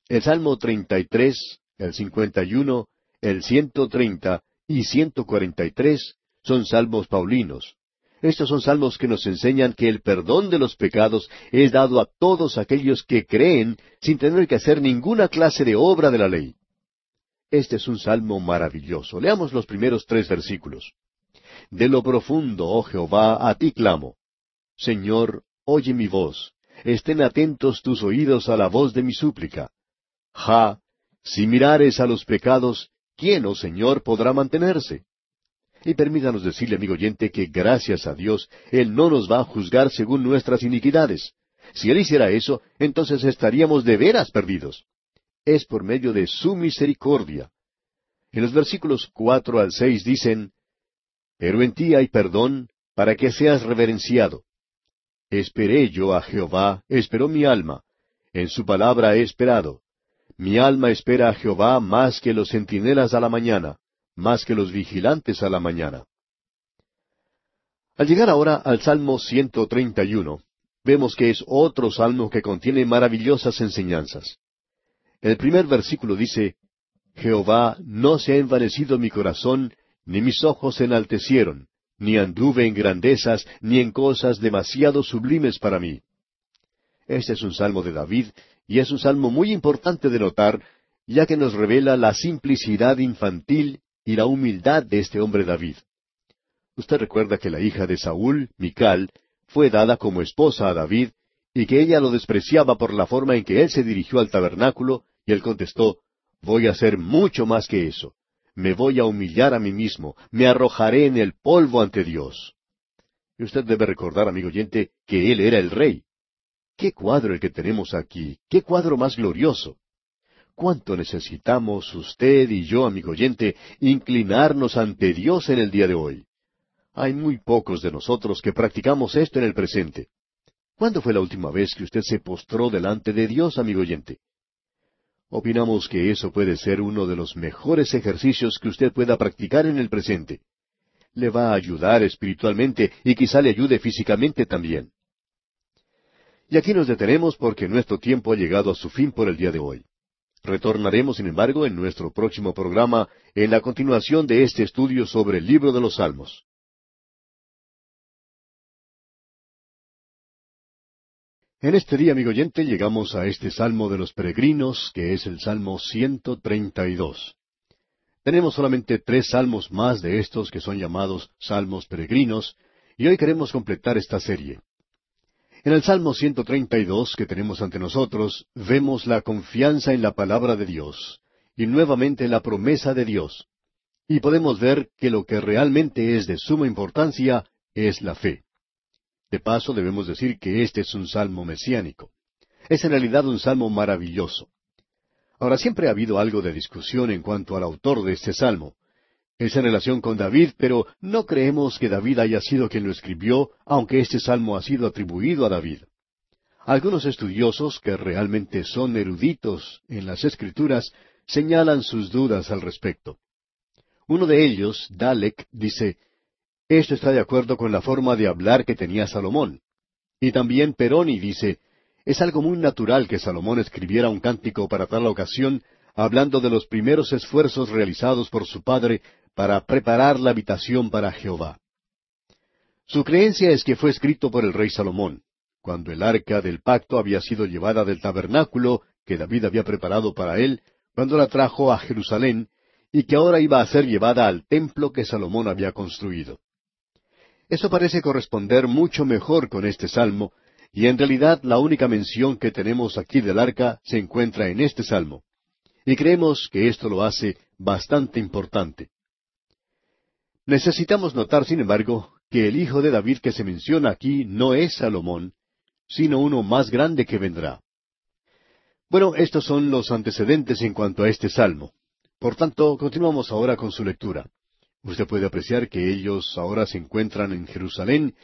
El Salmo 33, el 51, el 130 y 143 son salmos paulinos, estos son salmos que nos enseñan que el perdón de los pecados es dado a todos aquellos que creen sin tener que hacer ninguna clase de obra de la ley. Este es un salmo maravilloso. Leamos los primeros tres versículos. De lo profundo, oh Jehová, a ti clamo. Señor, oye mi voz. Estén atentos tus oídos a la voz de mi súplica. Ja, si mirares a los pecados, ¿quién, oh Señor, podrá mantenerse? Y permítanos decirle, amigo oyente, que gracias a Dios, Él no nos va a juzgar según nuestras iniquidades. Si Él hiciera eso, entonces estaríamos de veras perdidos. Es por medio de su misericordia. En los versículos cuatro al seis dicen, Pero en ti hay perdón, para que seas reverenciado. Esperé yo a Jehová, esperó mi alma. En su palabra he esperado. Mi alma espera a Jehová más que los centinelas a la mañana más que los vigilantes a la mañana. Al llegar ahora al Salmo 131, vemos que es otro salmo que contiene maravillosas enseñanzas. El primer versículo dice, Jehová, no se ha envanecido mi corazón, ni mis ojos se enaltecieron, ni anduve en grandezas, ni en cosas demasiado sublimes para mí. Este es un salmo de David, y es un salmo muy importante de notar, ya que nos revela la simplicidad infantil y la humildad de este hombre David. Usted recuerda que la hija de Saúl, Mical, fue dada como esposa a David, y que ella lo despreciaba por la forma en que él se dirigió al tabernáculo, y él contestó, Voy a hacer mucho más que eso. Me voy a humillar a mí mismo, me arrojaré en el polvo ante Dios. Y usted debe recordar, amigo oyente, que él era el rey. ¿Qué cuadro el que tenemos aquí? ¿Qué cuadro más glorioso? ¿Cuánto necesitamos usted y yo, amigo oyente, inclinarnos ante Dios en el día de hoy? Hay muy pocos de nosotros que practicamos esto en el presente. ¿Cuándo fue la última vez que usted se postró delante de Dios, amigo oyente? Opinamos que eso puede ser uno de los mejores ejercicios que usted pueda practicar en el presente. Le va a ayudar espiritualmente y quizá le ayude físicamente también. Y aquí nos detenemos porque nuestro tiempo ha llegado a su fin por el día de hoy. Retornaremos, sin embargo, en nuestro próximo programa en la continuación de este estudio sobre el libro de los Salmos. En este día, amigo oyente, llegamos a este Salmo de los Peregrinos, que es el Salmo 132. Tenemos solamente tres salmos más de estos que son llamados salmos peregrinos, y hoy queremos completar esta serie. En el Salmo 132 que tenemos ante nosotros, vemos la confianza en la palabra de Dios, y nuevamente la promesa de Dios. Y podemos ver que lo que realmente es de suma importancia es la fe. De paso, debemos decir que este es un salmo mesiánico. Es en realidad un salmo maravilloso. Ahora, siempre ha habido algo de discusión en cuanto al autor de este salmo. Es en relación con David, pero no creemos que David haya sido quien lo escribió, aunque este salmo ha sido atribuido a David. Algunos estudiosos, que realmente son eruditos en las escrituras, señalan sus dudas al respecto. Uno de ellos, Dalek, dice, esto está de acuerdo con la forma de hablar que tenía Salomón. Y también Peroni dice, es algo muy natural que Salomón escribiera un cántico para tal ocasión, hablando de los primeros esfuerzos realizados por su padre para preparar la habitación para Jehová. Su creencia es que fue escrito por el rey Salomón, cuando el arca del pacto había sido llevada del tabernáculo que David había preparado para él, cuando la trajo a Jerusalén, y que ahora iba a ser llevada al templo que Salomón había construido. Eso parece corresponder mucho mejor con este salmo, y en realidad la única mención que tenemos aquí del arca se encuentra en este salmo. Y creemos que esto lo hace bastante importante. Necesitamos notar, sin embargo, que el hijo de David que se menciona aquí no es Salomón, sino uno más grande que vendrá. Bueno, estos son los antecedentes en cuanto a este salmo. Por tanto, continuamos ahora con su lectura. Usted puede apreciar que ellos ahora se encuentran en Jerusalén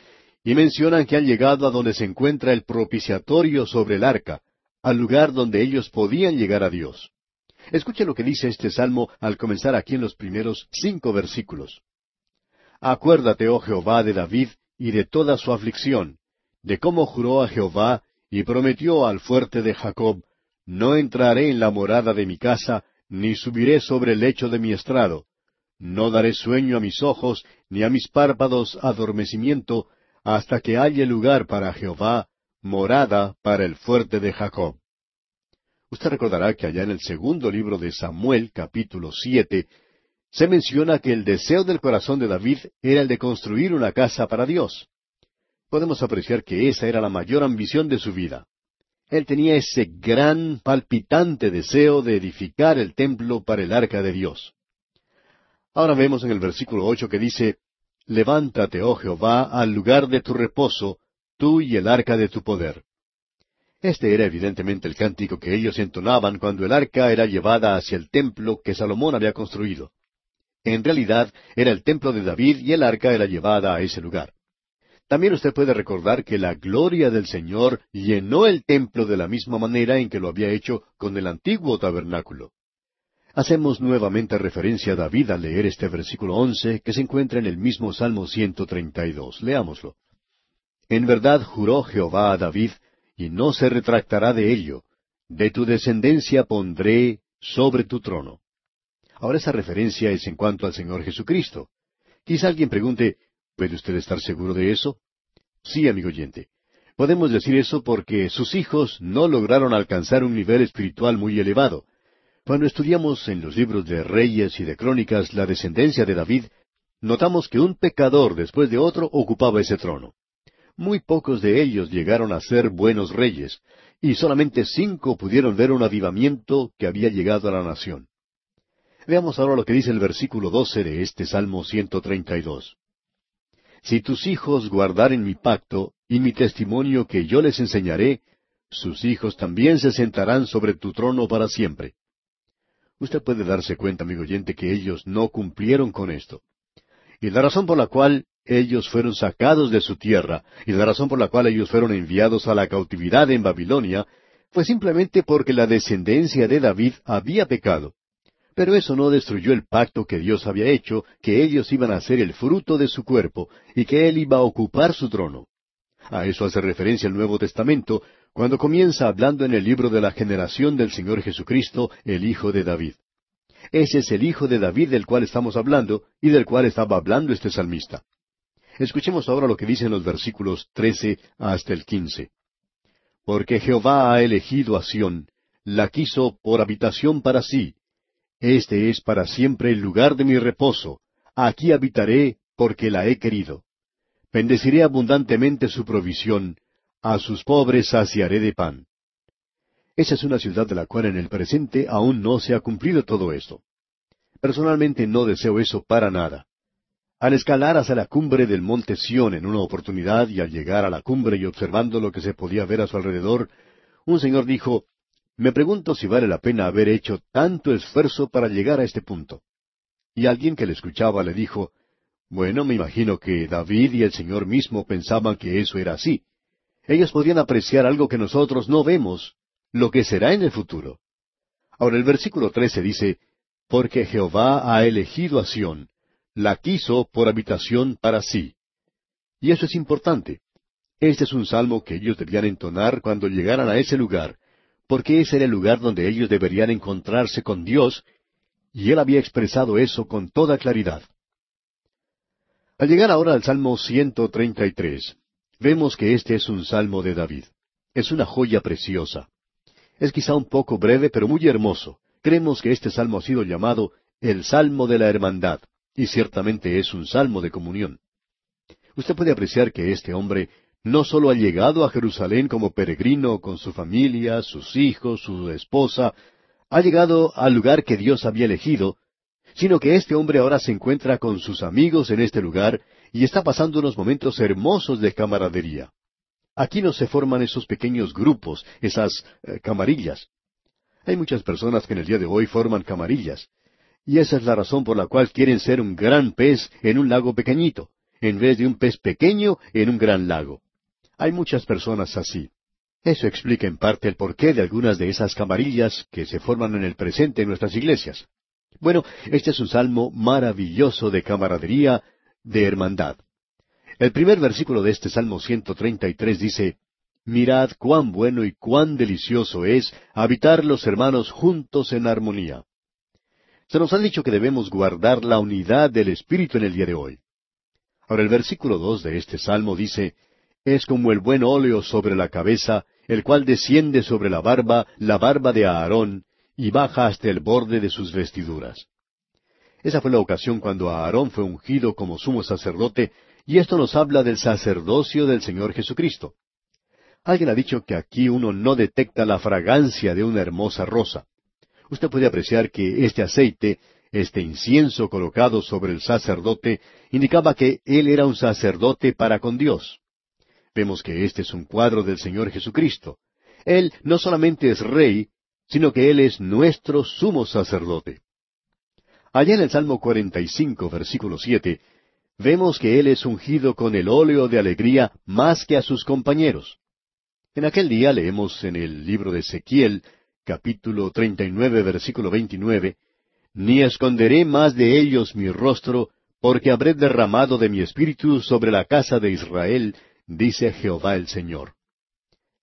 y mencionan que han llegado a donde se encuentra el propiciatorio sobre el arca, al lugar donde ellos podían llegar a Dios. Escuche lo que dice este salmo al comenzar aquí en los primeros cinco versículos. Acuérdate, oh Jehová, de David y de toda su aflicción, de cómo juró a Jehová y prometió al fuerte de Jacob, no entraré en la morada de mi casa, ni subiré sobre el lecho de mi estrado, no daré sueño a mis ojos, ni a mis párpados adormecimiento, hasta que haya lugar para Jehová, morada para el fuerte de Jacob. Usted recordará que allá en el segundo libro de Samuel, capítulo siete, se menciona que el deseo del corazón de David era el de construir una casa para Dios. Podemos apreciar que esa era la mayor ambición de su vida. Él tenía ese gran, palpitante deseo de edificar el templo para el arca de Dios. Ahora vemos en el versículo ocho que dice, Levántate, oh Jehová, al lugar de tu reposo, tú y el arca de tu poder. Este era evidentemente el cántico que ellos entonaban cuando el arca era llevada hacia el templo que Salomón había construido. En realidad era el templo de David y el arca era llevada a ese lugar. También usted puede recordar que la gloria del Señor llenó el templo de la misma manera en que lo había hecho con el antiguo tabernáculo. Hacemos nuevamente referencia a David al leer este versículo once que se encuentra en el mismo Salmo 132. Leámoslo. En verdad juró Jehová a David, y no se retractará de ello. De tu descendencia pondré sobre tu trono. Ahora esa referencia es en cuanto al Señor Jesucristo. Quizá alguien pregunte, ¿puede usted estar seguro de eso? Sí, amigo oyente. Podemos decir eso porque sus hijos no lograron alcanzar un nivel espiritual muy elevado, cuando estudiamos en los libros de Reyes y de Crónicas la descendencia de David, notamos que un pecador después de otro ocupaba ese trono. Muy pocos de ellos llegaron a ser buenos reyes, y solamente cinco pudieron ver un avivamiento que había llegado a la nación. Veamos ahora lo que dice el versículo doce de este Salmo 132. Si tus hijos guardaren mi pacto y mi testimonio que yo les enseñaré, sus hijos también se sentarán sobre tu trono para siempre. Usted puede darse cuenta, amigo oyente, que ellos no cumplieron con esto. Y la razón por la cual ellos fueron sacados de su tierra, y la razón por la cual ellos fueron enviados a la cautividad en Babilonia, fue simplemente porque la descendencia de David había pecado. Pero eso no destruyó el pacto que Dios había hecho, que ellos iban a ser el fruto de su cuerpo, y que Él iba a ocupar su trono. A eso hace referencia el Nuevo Testamento, cuando comienza hablando en el libro de la generación del Señor Jesucristo, el Hijo de David. Ese es el Hijo de David del cual estamos hablando y del cual estaba hablando este salmista. Escuchemos ahora lo que dicen los versículos trece hasta el quince. Porque Jehová ha elegido a Sión, la quiso por habitación para sí. Este es para siempre el lugar de mi reposo. Aquí habitaré porque la he querido. Bendeciré abundantemente su provisión. A sus pobres saciaré de pan. Esa es una ciudad de la cual en el presente aún no se ha cumplido todo esto. Personalmente no deseo eso para nada. Al escalar hacia la cumbre del monte Sión en una oportunidad y al llegar a la cumbre y observando lo que se podía ver a su alrededor, un señor dijo, me pregunto si vale la pena haber hecho tanto esfuerzo para llegar a este punto. Y alguien que le escuchaba le dijo, bueno, me imagino que David y el Señor mismo pensaban que eso era así. Ellos podían apreciar algo que nosotros no vemos, lo que será en el futuro. Ahora el versículo trece dice, Porque Jehová ha elegido a Sión, la quiso por habitación para sí. Y eso es importante. Este es un salmo que ellos debían entonar cuando llegaran a ese lugar, porque ese era el lugar donde ellos deberían encontrarse con Dios, y él había expresado eso con toda claridad. Al llegar ahora al Salmo 133, vemos que este es un salmo de David. Es una joya preciosa. Es quizá un poco breve, pero muy hermoso. Creemos que este salmo ha sido llamado el Salmo de la Hermandad, y ciertamente es un salmo de comunión. Usted puede apreciar que este hombre no solo ha llegado a Jerusalén como peregrino con su familia, sus hijos, su esposa, ha llegado al lugar que Dios había elegido, sino que este hombre ahora se encuentra con sus amigos en este lugar y está pasando unos momentos hermosos de camaradería. Aquí no se forman esos pequeños grupos, esas eh, camarillas. Hay muchas personas que en el día de hoy forman camarillas, y esa es la razón por la cual quieren ser un gran pez en un lago pequeñito, en vez de un pez pequeño en un gran lago. Hay muchas personas así. Eso explica en parte el porqué de algunas de esas camarillas que se forman en el presente en nuestras iglesias. Bueno, este es un salmo maravilloso de camaradería, de hermandad. El primer versículo de este Salmo 133 dice, Mirad cuán bueno y cuán delicioso es habitar los hermanos juntos en armonía. Se nos ha dicho que debemos guardar la unidad del Espíritu en el día de hoy. Ahora el versículo dos de este Salmo dice, Es como el buen óleo sobre la cabeza, el cual desciende sobre la barba, la barba de Aarón, y baja hasta el borde de sus vestiduras. Esa fue la ocasión cuando Aarón fue ungido como sumo sacerdote y esto nos habla del sacerdocio del Señor Jesucristo. Alguien ha dicho que aquí uno no detecta la fragancia de una hermosa rosa. Usted puede apreciar que este aceite, este incienso colocado sobre el sacerdote, indicaba que él era un sacerdote para con Dios. Vemos que este es un cuadro del Señor Jesucristo. Él no solamente es rey, sino que Él es nuestro sumo sacerdote. Allá en el Salmo 45, versículo 7, vemos que Él es ungido con el óleo de alegría más que a sus compañeros. En aquel día leemos en el libro de Ezequiel, capítulo 39, versículo 29, Ni esconderé más de ellos mi rostro, porque habré derramado de mi espíritu sobre la casa de Israel, dice Jehová el Señor.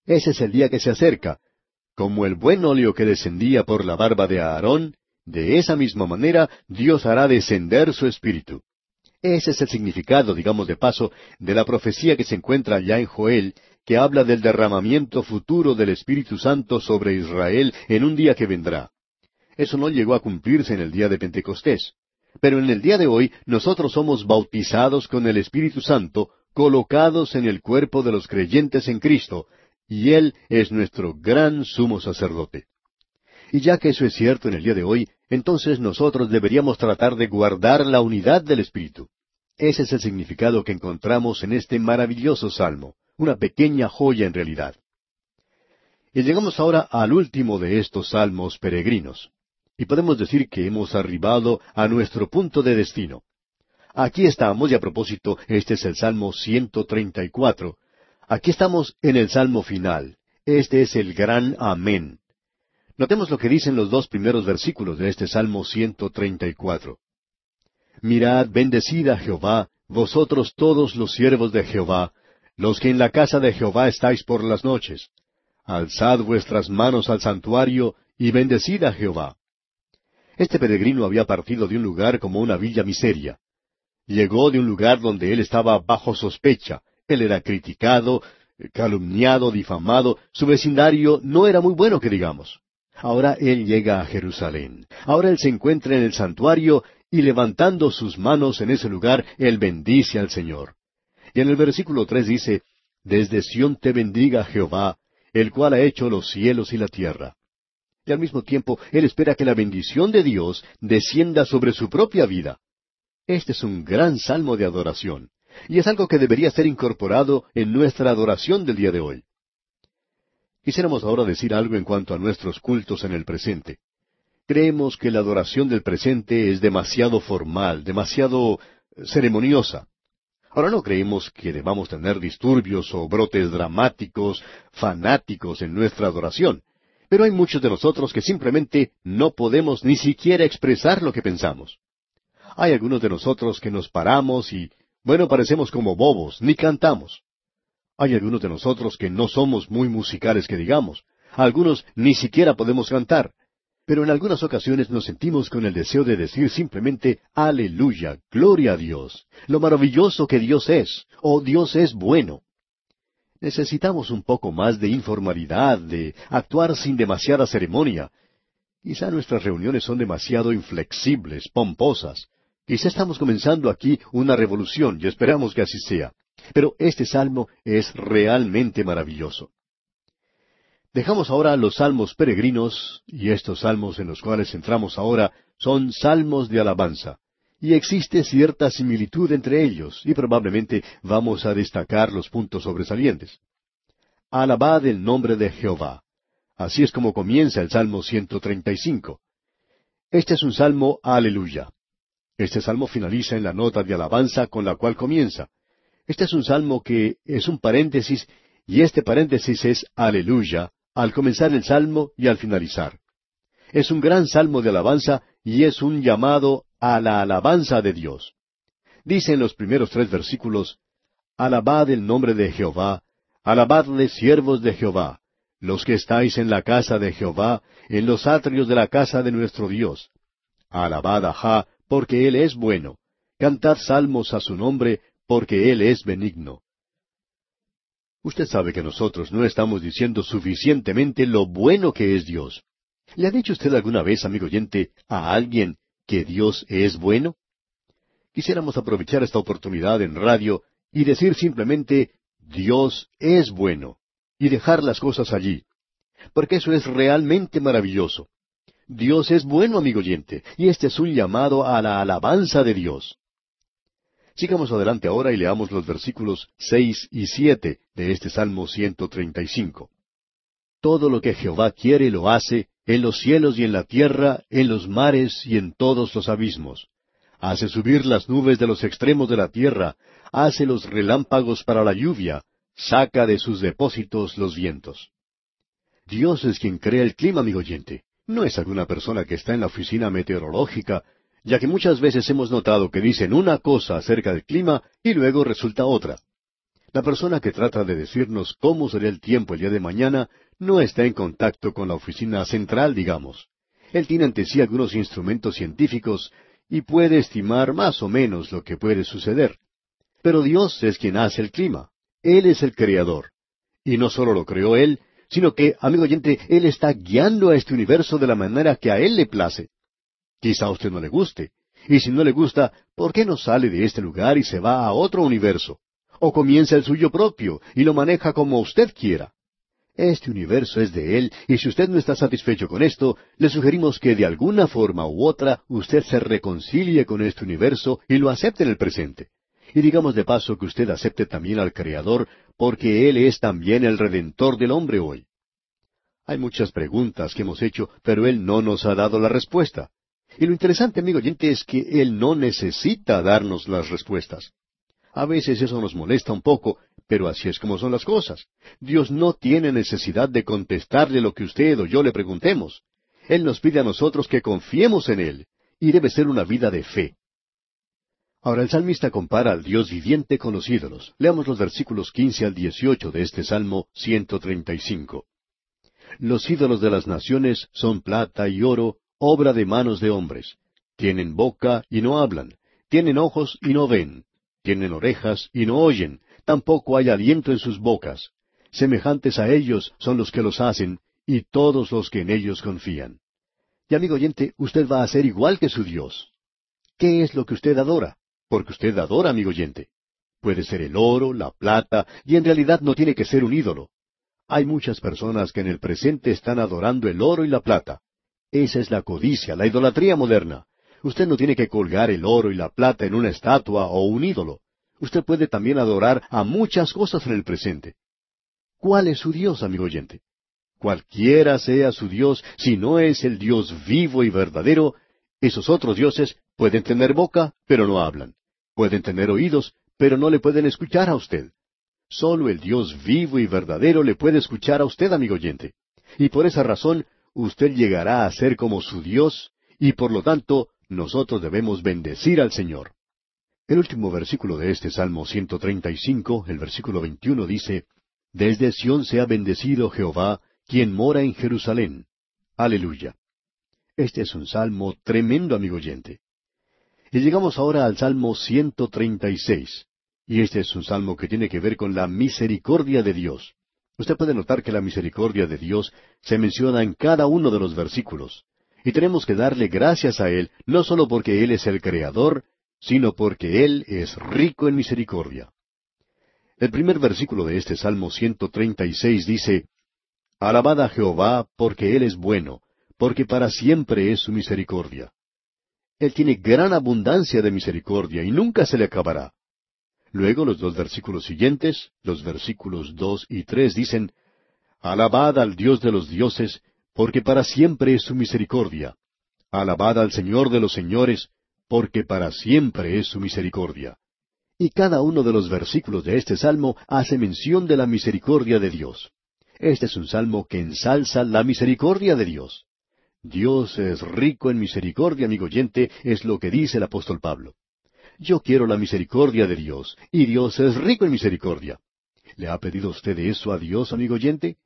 Ese es el día que se acerca. Como el buen óleo que descendía por la barba de Aarón, de esa misma manera Dios hará descender su espíritu. Ese es el significado, digamos de paso, de la profecía que se encuentra ya en Joel, que habla del derramamiento futuro del Espíritu Santo sobre Israel en un día que vendrá. Eso no llegó a cumplirse en el día de Pentecostés. Pero en el día de hoy nosotros somos bautizados con el Espíritu Santo, colocados en el cuerpo de los creyentes en Cristo, y Él es nuestro gran sumo sacerdote. Y ya que eso es cierto en el día de hoy, entonces nosotros deberíamos tratar de guardar la unidad del Espíritu. Ese es el significado que encontramos en este maravilloso salmo, una pequeña joya en realidad. Y llegamos ahora al último de estos salmos peregrinos. Y podemos decir que hemos arribado a nuestro punto de destino. Aquí estamos, y a propósito, este es el Salmo 134. Aquí estamos en el Salmo final. Este es el gran Amén. Notemos lo que dicen los dos primeros versículos de este Salmo 134. Mirad, bendecid a Jehová, vosotros todos los siervos de Jehová, los que en la casa de Jehová estáis por las noches. Alzad vuestras manos al santuario y bendecid a Jehová. Este peregrino había partido de un lugar como una villa miseria. Llegó de un lugar donde él estaba bajo sospecha, él era criticado, calumniado, difamado, su vecindario no era muy bueno que digamos. Ahora Él llega a Jerusalén. Ahora Él se encuentra en el santuario y levantando sus manos en ese lugar, Él bendice al Señor. Y en el versículo tres dice, Desde Sión te bendiga Jehová, el cual ha hecho los cielos y la tierra. Y al mismo tiempo, Él espera que la bendición de Dios descienda sobre su propia vida. Este es un gran salmo de adoración, y es algo que debería ser incorporado en nuestra adoración del día de hoy. Quisiéramos ahora decir algo en cuanto a nuestros cultos en el presente. Creemos que la adoración del presente es demasiado formal, demasiado ceremoniosa. Ahora no creemos que debamos tener disturbios o brotes dramáticos, fanáticos en nuestra adoración, pero hay muchos de nosotros que simplemente no podemos ni siquiera expresar lo que pensamos. Hay algunos de nosotros que nos paramos y, bueno, parecemos como bobos, ni cantamos. Hay algunos de nosotros que no somos muy musicales que digamos. Algunos ni siquiera podemos cantar. Pero en algunas ocasiones nos sentimos con el deseo de decir simplemente Aleluya, gloria a Dios, lo maravilloso que Dios es, o Dios es bueno. Necesitamos un poco más de informalidad, de actuar sin demasiada ceremonia. Quizá nuestras reuniones son demasiado inflexibles, pomposas. Quizá estamos comenzando aquí una revolución y esperamos que así sea. Pero este salmo es realmente maravilloso. Dejamos ahora los salmos peregrinos, y estos salmos en los cuales entramos ahora son salmos de alabanza. Y existe cierta similitud entre ellos, y probablemente vamos a destacar los puntos sobresalientes. Alabad el nombre de Jehová. Así es como comienza el Salmo 135. Este es un salmo aleluya. Este salmo finaliza en la nota de alabanza con la cual comienza. Este es un salmo que es un paréntesis y este paréntesis es aleluya al comenzar el salmo y al finalizar. Es un gran salmo de alabanza y es un llamado a la alabanza de Dios. Dice en los primeros tres versículos, Alabad el nombre de Jehová, alabadle siervos de Jehová, los que estáis en la casa de Jehová, en los atrios de la casa de nuestro Dios. Alabad a Jah, porque Él es bueno. Cantad salmos a su nombre, porque Él es benigno. Usted sabe que nosotros no estamos diciendo suficientemente lo bueno que es Dios. ¿Le ha dicho usted alguna vez, amigo oyente, a alguien que Dios es bueno? Quisiéramos aprovechar esta oportunidad en radio y decir simplemente Dios es bueno y dejar las cosas allí, porque eso es realmente maravilloso. Dios es bueno, amigo oyente, y este es un llamado a la alabanza de Dios. Sigamos adelante ahora y leamos los versículos seis y siete de este Salmo 135. Todo lo que Jehová quiere lo hace, en los cielos y en la tierra, en los mares y en todos los abismos. Hace subir las nubes de los extremos de la tierra, hace los relámpagos para la lluvia, saca de sus depósitos los vientos. Dios es quien crea el clima, amigo oyente. No es alguna persona que está en la oficina meteorológica ya que muchas veces hemos notado que dicen una cosa acerca del clima y luego resulta otra. La persona que trata de decirnos cómo será el tiempo el día de mañana no está en contacto con la oficina central, digamos. Él tiene ante sí algunos instrumentos científicos y puede estimar más o menos lo que puede suceder. Pero Dios es quien hace el clima. Él es el creador. Y no solo lo creó Él, sino que, amigo oyente, Él está guiando a este universo de la manera que a Él le place. Quizá a usted no le guste. Y si no le gusta, ¿por qué no sale de este lugar y se va a otro universo? O comienza el suyo propio y lo maneja como usted quiera. Este universo es de Él, y si usted no está satisfecho con esto, le sugerimos que de alguna forma u otra usted se reconcilie con este universo y lo acepte en el presente. Y digamos de paso que usted acepte también al Creador, porque Él es también el Redentor del hombre hoy. Hay muchas preguntas que hemos hecho, pero Él no nos ha dado la respuesta. Y lo interesante, amigo oyente, es que Él no necesita darnos las respuestas. A veces eso nos molesta un poco, pero así es como son las cosas. Dios no tiene necesidad de contestarle lo que usted o yo le preguntemos. Él nos pide a nosotros que confiemos en Él, y debe ser una vida de fe. Ahora el salmista compara al Dios viviente con los ídolos. Leamos los versículos quince al dieciocho de este Salmo 135. Los ídolos de las naciones son plata y oro, obra de manos de hombres. Tienen boca y no hablan, tienen ojos y no ven, tienen orejas y no oyen, tampoco hay aliento en sus bocas. Semejantes a ellos son los que los hacen, y todos los que en ellos confían. Y amigo oyente, usted va a ser igual que su Dios. ¿Qué es lo que usted adora? Porque usted adora, amigo oyente. Puede ser el oro, la plata, y en realidad no tiene que ser un ídolo. Hay muchas personas que en el presente están adorando el oro y la plata. Esa es la codicia, la idolatría moderna. Usted no tiene que colgar el oro y la plata en una estatua o un ídolo. Usted puede también adorar a muchas cosas en el presente. ¿Cuál es su Dios, amigo oyente? Cualquiera sea su Dios, si no es el Dios vivo y verdadero, esos otros dioses pueden tener boca, pero no hablan. Pueden tener oídos, pero no le pueden escuchar a usted. Solo el Dios vivo y verdadero le puede escuchar a usted, amigo oyente. Y por esa razón, usted llegará a ser como su Dios, y por lo tanto, nosotros debemos bendecir al Señor. El último versículo de este Salmo 135, el versículo 21 dice, Desde Sión sea bendecido Jehová, quien mora en Jerusalén. Aleluya. Este es un salmo tremendo, amigo oyente. Y llegamos ahora al Salmo 136. Y este es un salmo que tiene que ver con la misericordia de Dios. Usted puede notar que la misericordia de Dios se menciona en cada uno de los versículos. Y tenemos que darle gracias a Él, no solo porque Él es el Creador, sino porque Él es rico en misericordia. El primer versículo de este Salmo 136 dice, Alabad a Jehová porque Él es bueno, porque para siempre es su misericordia. Él tiene gran abundancia de misericordia y nunca se le acabará. Luego los dos versículos siguientes, los versículos dos y tres dicen, Alabad al Dios de los dioses, porque para siempre es su misericordia. Alabad al Señor de los señores, porque para siempre es su misericordia. Y cada uno de los versículos de este salmo hace mención de la misericordia de Dios. Este es un salmo que ensalza la misericordia de Dios. Dios es rico en misericordia, amigo oyente, es lo que dice el apóstol Pablo. Yo quiero la misericordia de Dios, y Dios es rico en misericordia. ¿Le ha pedido usted eso a Dios, amigo oyente?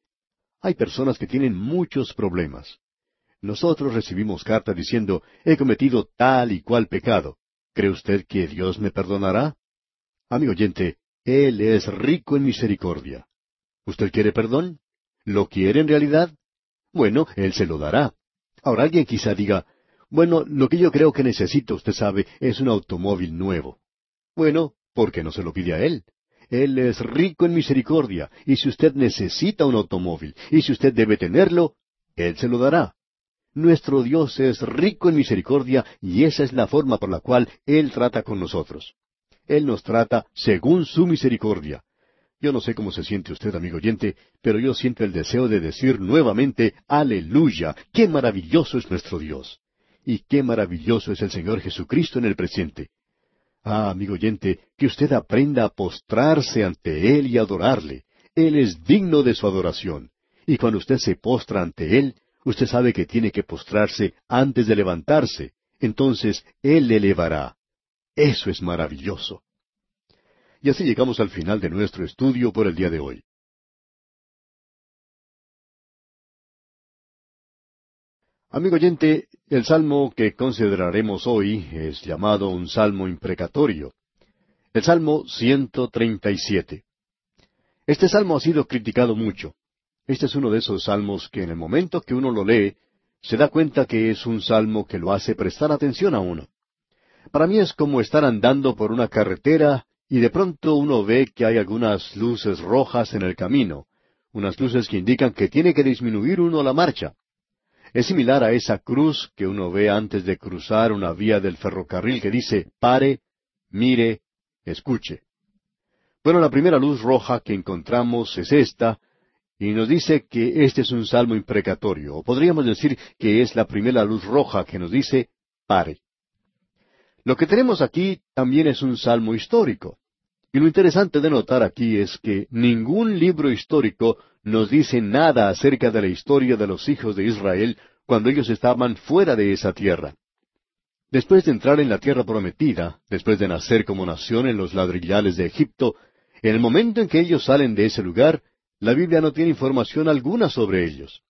Hay personas que tienen muchos problemas. Nosotros recibimos cartas diciendo, he cometido tal y cual pecado. ¿Cree usted que Dios me perdonará? Amigo oyente, Él es rico en misericordia. ¿Usted quiere perdón? ¿Lo quiere en realidad? Bueno, Él se lo dará. Ahora alguien quizá diga, bueno, lo que yo creo que necesito, usted sabe, es un automóvil nuevo. Bueno, ¿por qué no se lo pide a Él? Él es rico en misericordia, y si usted necesita un automóvil, y si usted debe tenerlo, Él se lo dará. Nuestro Dios es rico en misericordia, y esa es la forma por la cual Él trata con nosotros. Él nos trata según su misericordia. Yo no sé cómo se siente usted, amigo oyente, pero yo siento el deseo de decir nuevamente, aleluya, qué maravilloso es nuestro Dios. Y qué maravilloso es el Señor Jesucristo en el presente. Ah, amigo oyente, que usted aprenda a postrarse ante Él y adorarle. Él es digno de su adoración. Y cuando usted se postra ante Él, usted sabe que tiene que postrarse antes de levantarse. Entonces Él le elevará. Eso es maravilloso. Y así llegamos al final de nuestro estudio por el día de hoy. Amigo oyente, el salmo que consideraremos hoy es llamado un salmo imprecatorio. El salmo 137. Este salmo ha sido criticado mucho. Este es uno de esos salmos que en el momento que uno lo lee, se da cuenta que es un salmo que lo hace prestar atención a uno. Para mí es como estar andando por una carretera y de pronto uno ve que hay algunas luces rojas en el camino, unas luces que indican que tiene que disminuir uno la marcha. Es similar a esa cruz que uno ve antes de cruzar una vía del ferrocarril que dice pare, mire, escuche. Bueno, la primera luz roja que encontramos es esta, y nos dice que este es un salmo imprecatorio, o podríamos decir que es la primera luz roja que nos dice pare. Lo que tenemos aquí también es un salmo histórico. Y lo interesante de notar aquí es que ningún libro histórico nos dice nada acerca de la historia de los hijos de Israel cuando ellos estaban fuera de esa tierra. Después de entrar en la tierra prometida, después de nacer como nación en los ladrillales de Egipto, en el momento en que ellos salen de ese lugar, la Biblia no tiene información alguna sobre ellos.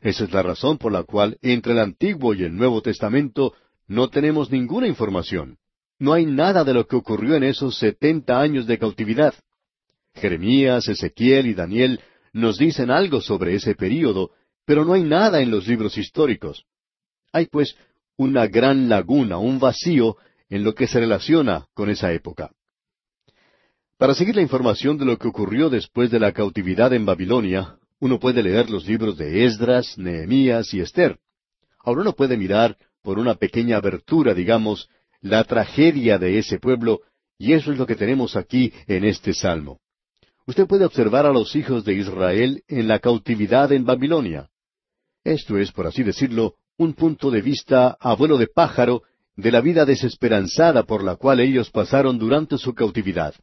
Esa es la razón por la cual entre el Antiguo y el Nuevo Testamento no tenemos ninguna información. No hay nada de lo que ocurrió en esos setenta años de cautividad. Jeremías, Ezequiel y Daniel nos dicen algo sobre ese período, pero no hay nada en los libros históricos. Hay pues una gran laguna, un vacío en lo que se relaciona con esa época. Para seguir la información de lo que ocurrió después de la cautividad en Babilonia, uno puede leer los libros de Esdras, Nehemías y Esther. Ahora uno puede mirar por una pequeña abertura, digamos, la tragedia de ese pueblo, y eso es lo que tenemos aquí en este salmo. Usted puede observar a los hijos de Israel en la cautividad en Babilonia. Esto es, por así decirlo, un punto de vista a vuelo de pájaro de la vida desesperanzada por la cual ellos pasaron durante su cautividad.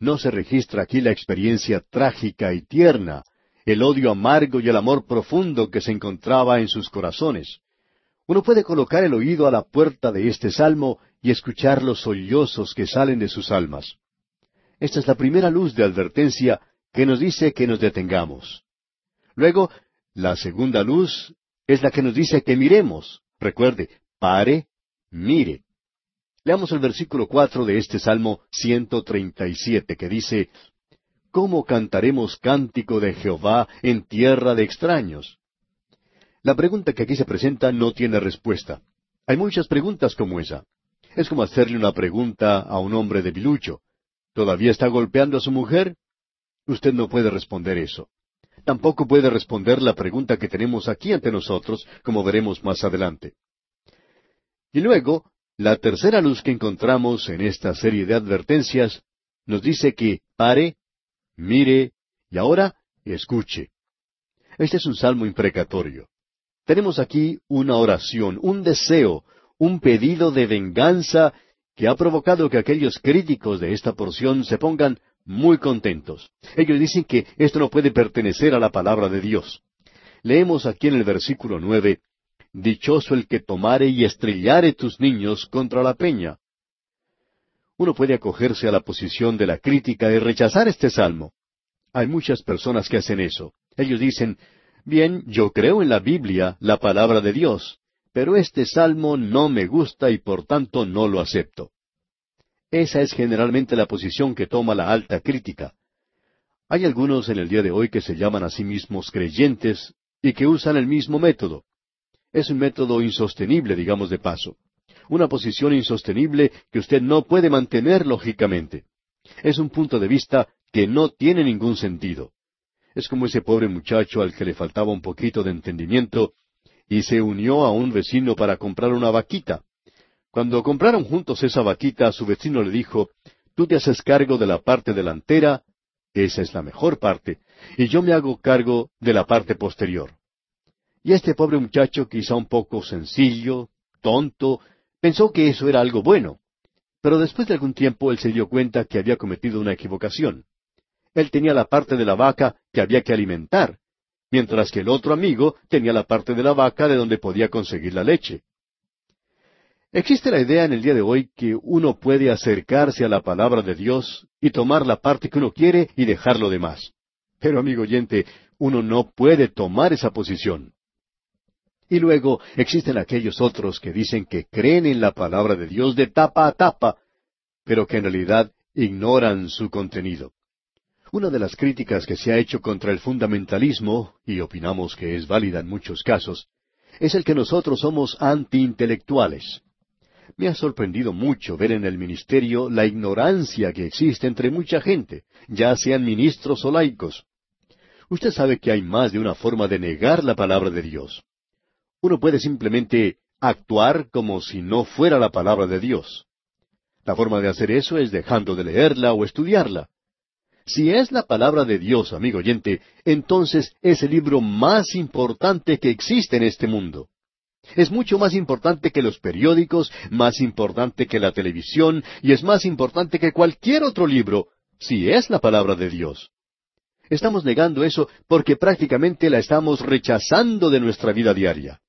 No se registra aquí la experiencia trágica y tierna, el odio amargo y el amor profundo que se encontraba en sus corazones. Uno puede colocar el oído a la puerta de este salmo y escuchar los sollozos que salen de sus almas. Esta es la primera luz de advertencia que nos dice que nos detengamos. Luego, la segunda luz es la que nos dice que miremos. Recuerde, pare, mire. Leamos el versículo cuatro de este Salmo 137 que dice, ¿Cómo cantaremos cántico de Jehová en tierra de extraños? La pregunta que aquí se presenta no tiene respuesta. Hay muchas preguntas como esa. Es como hacerle una pregunta a un hombre de bilucho. ¿Todavía está golpeando a su mujer? Usted no puede responder eso. Tampoco puede responder la pregunta que tenemos aquí ante nosotros, como veremos más adelante. Y luego, la tercera luz que encontramos en esta serie de advertencias nos dice que pare, mire y ahora escuche. Este es un salmo imprecatorio. Tenemos aquí una oración, un deseo, un pedido de venganza que ha provocado que aquellos críticos de esta porción se pongan muy contentos. Ellos dicen que esto no puede pertenecer a la palabra de Dios. Leemos aquí en el versículo nueve, Dichoso el que tomare y estrellare tus niños contra la peña. Uno puede acogerse a la posición de la crítica y rechazar este salmo. Hay muchas personas que hacen eso. Ellos dicen, bien, yo creo en la Biblia, la palabra de Dios, pero este salmo no me gusta y por tanto no lo acepto. Esa es generalmente la posición que toma la alta crítica. Hay algunos en el día de hoy que se llaman a sí mismos creyentes y que usan el mismo método. Es un método insostenible, digamos de paso. Una posición insostenible que usted no puede mantener lógicamente. Es un punto de vista que no tiene ningún sentido. Es como ese pobre muchacho al que le faltaba un poquito de entendimiento y se unió a un vecino para comprar una vaquita. Cuando compraron juntos esa vaquita, su vecino le dijo, Tú te haces cargo de la parte delantera, esa es la mejor parte, y yo me hago cargo de la parte posterior. Y este pobre muchacho, quizá un poco sencillo, tonto, pensó que eso era algo bueno. Pero después de algún tiempo él se dio cuenta que había cometido una equivocación. Él tenía la parte de la vaca que había que alimentar, mientras que el otro amigo tenía la parte de la vaca de donde podía conseguir la leche. Existe la idea en el día de hoy que uno puede acercarse a la palabra de Dios y tomar la parte que uno quiere y dejar lo demás. Pero, amigo oyente, uno no puede tomar esa posición. Y luego existen aquellos otros que dicen que creen en la palabra de Dios de tapa a tapa, pero que en realidad ignoran su contenido. Una de las críticas que se ha hecho contra el fundamentalismo, y opinamos que es válida en muchos casos, es el que nosotros somos antiintelectuales. Me ha sorprendido mucho ver en el ministerio la ignorancia que existe entre mucha gente, ya sean ministros o laicos. Usted sabe que hay más de una forma de negar la palabra de Dios. Uno puede simplemente actuar como si no fuera la palabra de Dios. La forma de hacer eso es dejando de leerla o estudiarla. Si es la palabra de Dios, amigo oyente, entonces es el libro más importante que existe en este mundo. Es mucho más importante que los periódicos, más importante que la televisión, y es más importante que cualquier otro libro, si es la palabra de Dios. Estamos negando eso porque prácticamente la estamos rechazando de nuestra vida diaria.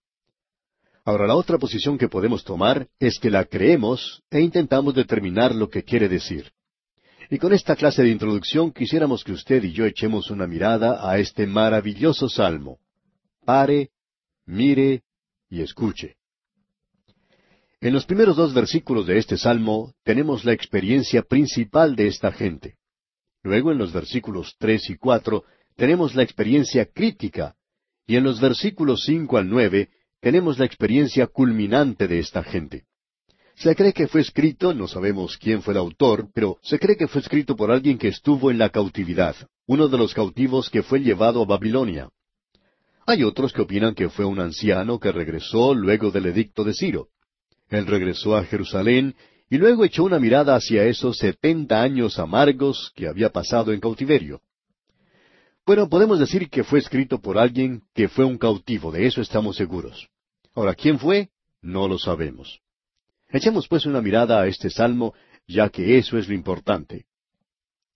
Ahora, la otra posición que podemos tomar es que la creemos e intentamos determinar lo que quiere decir. Y con esta clase de introducción quisiéramos que usted y yo echemos una mirada a este maravilloso salmo. Pare, mire y escuche. En los primeros dos versículos de este salmo tenemos la experiencia principal de esta gente. Luego en los versículos tres y cuatro tenemos la experiencia crítica, Y en los versículos cinco al nueve tenemos la experiencia culminante de esta gente. Se cree que fue escrito, no sabemos quién fue el autor, pero se cree que fue escrito por alguien que estuvo en la cautividad, uno de los cautivos que fue llevado a Babilonia. Hay otros que opinan que fue un anciano que regresó luego del edicto de Ciro. Él regresó a Jerusalén y luego echó una mirada hacia esos setenta años amargos que había pasado en cautiverio. Bueno, podemos decir que fue escrito por alguien que fue un cautivo, de eso estamos seguros. Ahora, ¿quién fue? No lo sabemos. Echemos pues una mirada a este salmo, ya que eso es lo importante.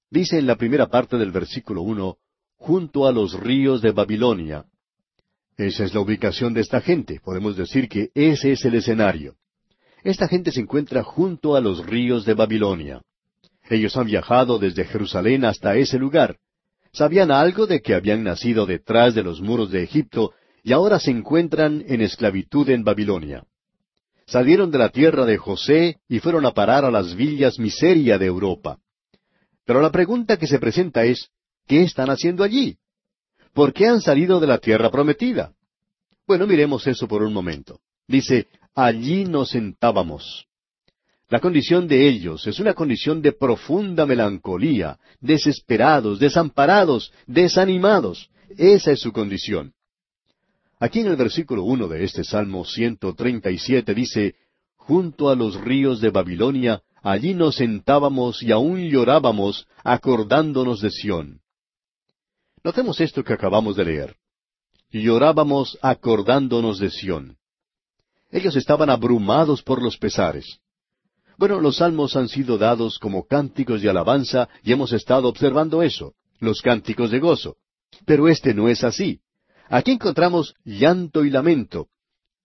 Dice en la primera parte del versículo uno, junto a los ríos de Babilonia. Esa es la ubicación de esta gente. Podemos decir que ese es el escenario. Esta gente se encuentra junto a los ríos de Babilonia. Ellos han viajado desde Jerusalén hasta ese lugar. Sabían algo de que habían nacido detrás de los muros de Egipto y ahora se encuentran en esclavitud en Babilonia. Salieron de la tierra de José y fueron a parar a las villas miseria de Europa. Pero la pregunta que se presenta es, ¿qué están haciendo allí? ¿Por qué han salido de la tierra prometida? Bueno, miremos eso por un momento. Dice, allí nos sentábamos. La condición de ellos es una condición de profunda melancolía, desesperados, desamparados, desanimados. Esa es su condición. Aquí en el versículo uno de este Salmo 137 dice, Junto a los ríos de Babilonia, allí nos sentábamos y aún llorábamos, acordándonos de Sión. Notemos esto que acabamos de leer. Llorábamos acordándonos de Sión. Ellos estaban abrumados por los pesares. Bueno, los salmos han sido dados como cánticos de alabanza y hemos estado observando eso, los cánticos de gozo. Pero este no es así. Aquí encontramos llanto y lamento.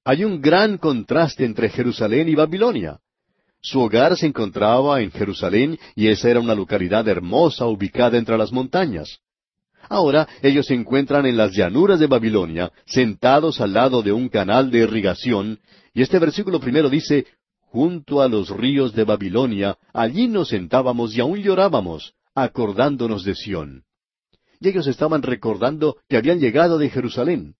Hay un gran contraste entre Jerusalén y Babilonia. Su hogar se encontraba en Jerusalén y esa era una localidad hermosa ubicada entre las montañas. Ahora ellos se encuentran en las llanuras de Babilonia, sentados al lado de un canal de irrigación, y este versículo primero dice, junto a los ríos de Babilonia, allí nos sentábamos y aún llorábamos, acordándonos de Sión. Ellos estaban recordando que habían llegado de Jerusalén.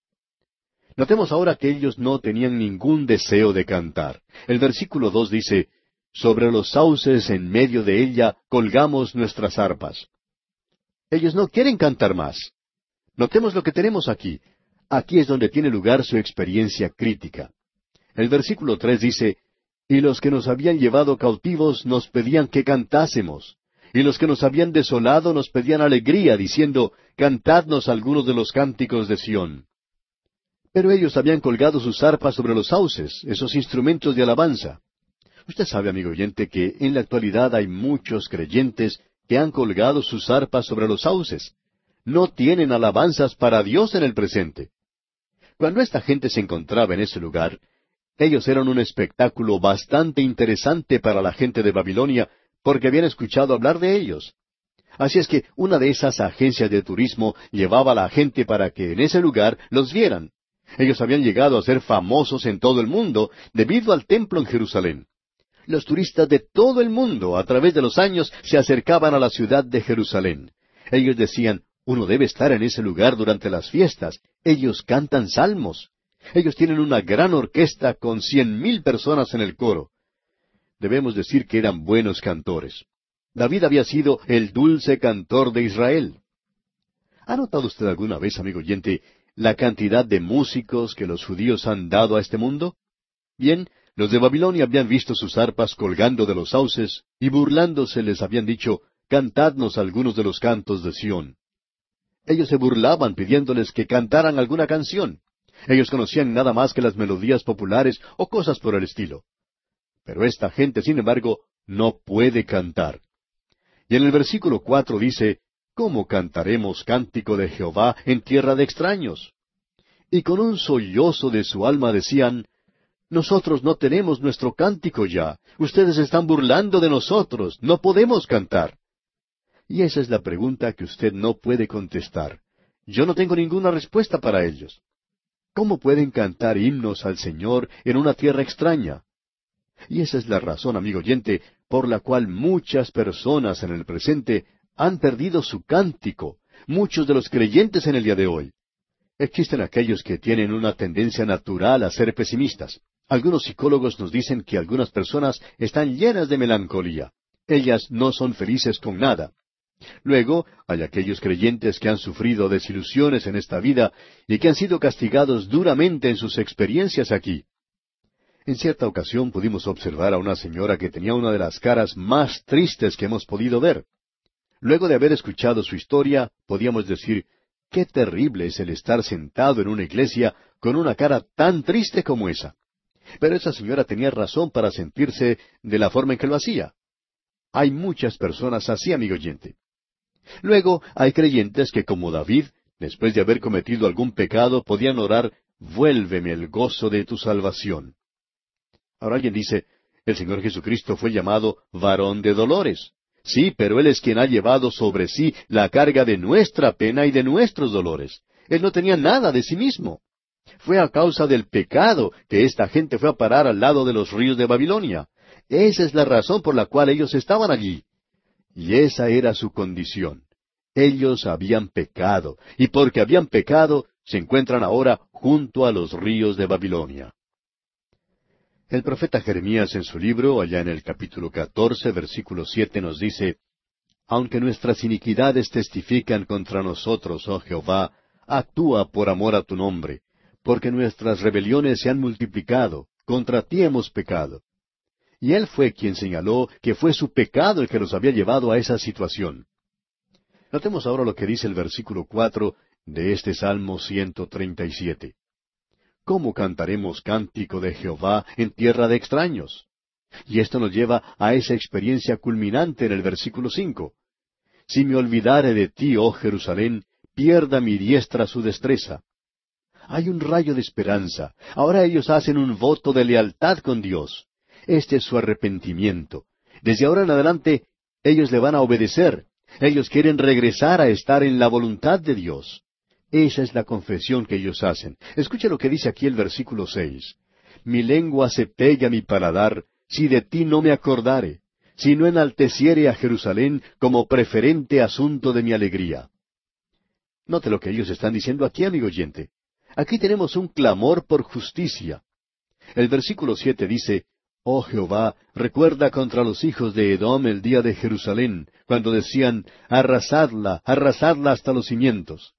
Notemos ahora que ellos no tenían ningún deseo de cantar. El versículo dos dice, Sobre los sauces en medio de ella colgamos nuestras arpas. Ellos no quieren cantar más. Notemos lo que tenemos aquí. Aquí es donde tiene lugar su experiencia crítica. El versículo tres dice, y los que nos habían llevado cautivos nos pedían que cantásemos. Y los que nos habían desolado nos pedían alegría, diciendo, Cantadnos algunos de los cánticos de Sión. Pero ellos habían colgado sus arpas sobre los sauces, esos instrumentos de alabanza. Usted sabe, amigo oyente, que en la actualidad hay muchos creyentes que han colgado sus arpas sobre los sauces. No tienen alabanzas para Dios en el presente. Cuando esta gente se encontraba en ese lugar, ellos eran un espectáculo bastante interesante para la gente de Babilonia porque habían escuchado hablar de ellos. Así es que una de esas agencias de turismo llevaba a la gente para que en ese lugar los vieran. Ellos habían llegado a ser famosos en todo el mundo debido al templo en Jerusalén. Los turistas de todo el mundo a través de los años se acercaban a la ciudad de Jerusalén. Ellos decían, uno debe estar en ese lugar durante las fiestas. Ellos cantan salmos. Ellos tienen una gran orquesta con cien mil personas en el coro. Debemos decir que eran buenos cantores. David había sido el dulce cantor de Israel. ¿Ha notado usted alguna vez, amigo oyente, la cantidad de músicos que los judíos han dado a este mundo? Bien, los de Babilonia habían visto sus arpas colgando de los sauces y burlándose les habían dicho, Cantadnos algunos de los cantos de Sión. Ellos se burlaban pidiéndoles que cantaran alguna canción. Ellos conocían nada más que las melodías populares o cosas por el estilo. Pero esta gente, sin embargo, no puede cantar. Y en el versículo cuatro dice, ¿Cómo cantaremos cántico de Jehová en tierra de extraños? Y con un sollozo de su alma decían, Nosotros no tenemos nuestro cántico ya, ustedes están burlando de nosotros, no podemos cantar. Y esa es la pregunta que usted no puede contestar. Yo no tengo ninguna respuesta para ellos. ¿Cómo pueden cantar himnos al Señor en una tierra extraña? Y esa es la razón, amigo oyente, por la cual muchas personas en el presente han perdido su cántico, muchos de los creyentes en el día de hoy. Existen aquellos que tienen una tendencia natural a ser pesimistas. Algunos psicólogos nos dicen que algunas personas están llenas de melancolía. Ellas no son felices con nada. Luego hay aquellos creyentes que han sufrido desilusiones en esta vida y que han sido castigados duramente en sus experiencias aquí. En cierta ocasión pudimos observar a una señora que tenía una de las caras más tristes que hemos podido ver. Luego de haber escuchado su historia, podíamos decir, qué terrible es el estar sentado en una iglesia con una cara tan triste como esa. Pero esa señora tenía razón para sentirse de la forma en que lo hacía. Hay muchas personas así, amigo oyente. Luego hay creyentes que, como David, después de haber cometido algún pecado, podían orar, vuélveme el gozo de tu salvación. Ahora alguien dice, el Señor Jesucristo fue llamado varón de dolores. Sí, pero Él es quien ha llevado sobre sí la carga de nuestra pena y de nuestros dolores. Él no tenía nada de sí mismo. Fue a causa del pecado que esta gente fue a parar al lado de los ríos de Babilonia. Esa es la razón por la cual ellos estaban allí. Y esa era su condición. Ellos habían pecado, y porque habían pecado, se encuentran ahora junto a los ríos de Babilonia. El profeta Jeremías en su libro, allá en el capítulo catorce, versículo siete, nos dice, Aunque nuestras iniquidades testifican contra nosotros, oh Jehová, actúa por amor a tu nombre, porque nuestras rebeliones se han multiplicado, contra ti hemos pecado. Y él fue quien señaló que fue su pecado el que los había llevado a esa situación. Notemos ahora lo que dice el versículo cuatro de este Salmo 137. ¿Cómo cantaremos cántico de Jehová en tierra de extraños? Y esto nos lleva a esa experiencia culminante en el versículo cinco. Si me olvidare de ti, oh Jerusalén, pierda mi diestra su destreza. Hay un rayo de esperanza. Ahora ellos hacen un voto de lealtad con Dios. Este es su arrepentimiento. Desde ahora en adelante, ellos le van a obedecer. Ellos quieren regresar a estar en la voluntad de Dios. Esa es la confesión que ellos hacen. Escuche lo que dice aquí el versículo seis. Mi lengua se pega a mi paladar, si de ti no me acordare, si no enalteciere a Jerusalén como preferente asunto de mi alegría. Note lo que ellos están diciendo aquí, amigo oyente. Aquí tenemos un clamor por justicia. El versículo siete dice, Oh Jehová, recuerda contra los hijos de Edom el día de Jerusalén, cuando decían, arrasadla, arrasadla hasta los cimientos.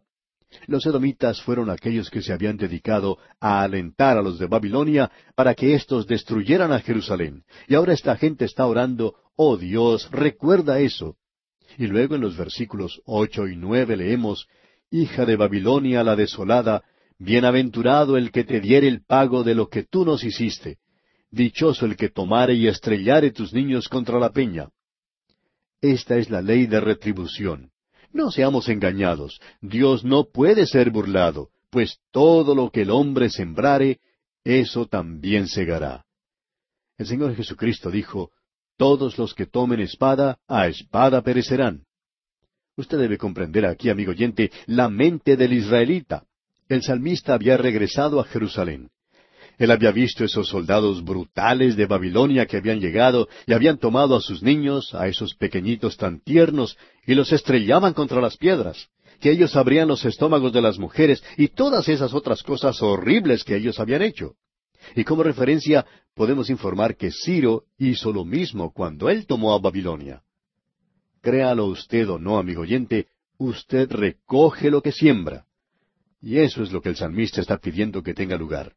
Los edomitas fueron aquellos que se habían dedicado a alentar a los de Babilonia para que éstos destruyeran a Jerusalén. Y ahora esta gente está orando, oh Dios, recuerda eso. Y luego en los versículos ocho y nueve leemos, Hija de Babilonia la desolada, bienaventurado el que te diere el pago de lo que tú nos hiciste Dichoso el que tomare y estrellare tus niños contra la peña. Esta es la ley de retribución. No seamos engañados. Dios no puede ser burlado, pues todo lo que el hombre sembrare, eso también segará. El Señor Jesucristo dijo, Todos los que tomen espada, a espada perecerán. Usted debe comprender aquí, amigo oyente, la mente del israelita. El salmista había regresado a Jerusalén. Él había visto esos soldados brutales de Babilonia que habían llegado y habían tomado a sus niños, a esos pequeñitos tan tiernos, y los estrellaban contra las piedras, que ellos abrían los estómagos de las mujeres y todas esas otras cosas horribles que ellos habían hecho. Y como referencia podemos informar que Ciro hizo lo mismo cuando él tomó a Babilonia. Créalo usted o no, amigo oyente, usted recoge lo que siembra. Y eso es lo que el salmista está pidiendo que tenga lugar.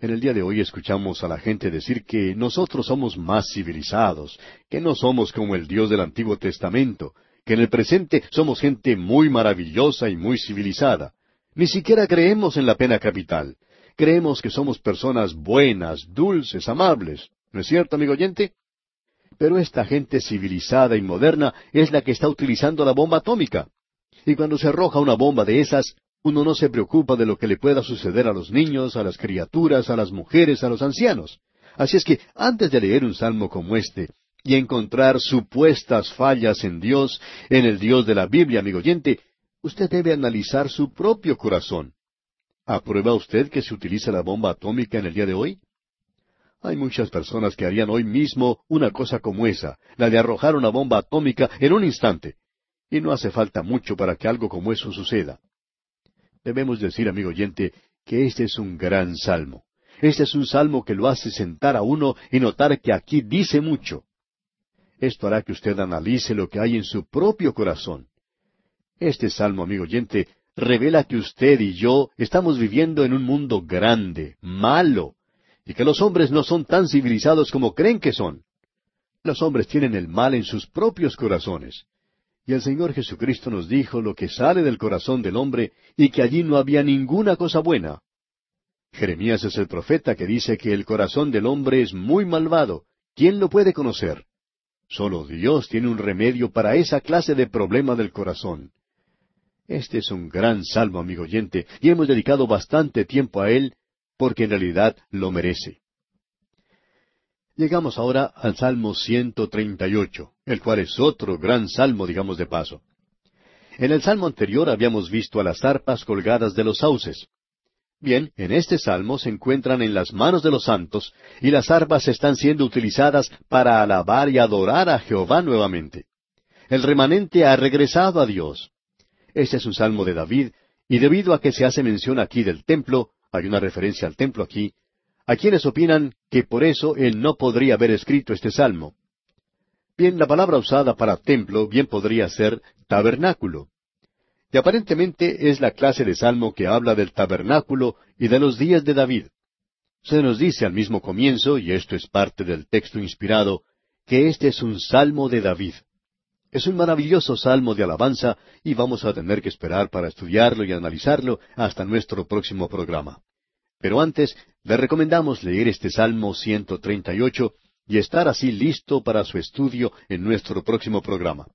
En el día de hoy escuchamos a la gente decir que nosotros somos más civilizados, que no somos como el Dios del Antiguo Testamento, que en el presente somos gente muy maravillosa y muy civilizada. Ni siquiera creemos en la pena capital. Creemos que somos personas buenas, dulces, amables. ¿No es cierto, amigo oyente? Pero esta gente civilizada y moderna es la que está utilizando la bomba atómica. Y cuando se arroja una bomba de esas, uno no se preocupa de lo que le pueda suceder a los niños, a las criaturas, a las mujeres, a los ancianos. Así es que antes de leer un salmo como este y encontrar supuestas fallas en Dios, en el Dios de la Biblia, amigo oyente, usted debe analizar su propio corazón. ¿Aprueba usted que se utilice la bomba atómica en el día de hoy? Hay muchas personas que harían hoy mismo una cosa como esa, la de arrojar una bomba atómica en un instante. Y no hace falta mucho para que algo como eso suceda. Debemos decir, amigo oyente, que este es un gran salmo. Este es un salmo que lo hace sentar a uno y notar que aquí dice mucho. Esto hará que usted analice lo que hay en su propio corazón. Este salmo, amigo oyente, revela que usted y yo estamos viviendo en un mundo grande, malo, y que los hombres no son tan civilizados como creen que son. Los hombres tienen el mal en sus propios corazones. Y el Señor Jesucristo nos dijo lo que sale del corazón del hombre y que allí no había ninguna cosa buena. Jeremías es el profeta que dice que el corazón del hombre es muy malvado. ¿Quién lo puede conocer? Solo Dios tiene un remedio para esa clase de problema del corazón. Este es un gran salmo, amigo oyente, y hemos dedicado bastante tiempo a él porque en realidad lo merece. Llegamos ahora al Salmo 138, el cual es otro gran salmo, digamos de paso. En el salmo anterior habíamos visto a las arpas colgadas de los sauces. Bien, en este salmo se encuentran en las manos de los santos y las arpas están siendo utilizadas para alabar y adorar a Jehová nuevamente. El remanente ha regresado a Dios. Este es un salmo de David, y debido a que se hace mención aquí del templo, hay una referencia al templo aquí, hay quienes opinan que por eso él no podría haber escrito este salmo. Bien, la palabra usada para templo bien podría ser tabernáculo. Y aparentemente es la clase de salmo que habla del tabernáculo y de los días de David. Se nos dice al mismo comienzo, y esto es parte del texto inspirado, que este es un salmo de David. Es un maravilloso salmo de alabanza y vamos a tener que esperar para estudiarlo y analizarlo hasta nuestro próximo programa. Pero antes, le recomendamos leer este Salmo 138 y estar así listo para su estudio en nuestro próximo programa.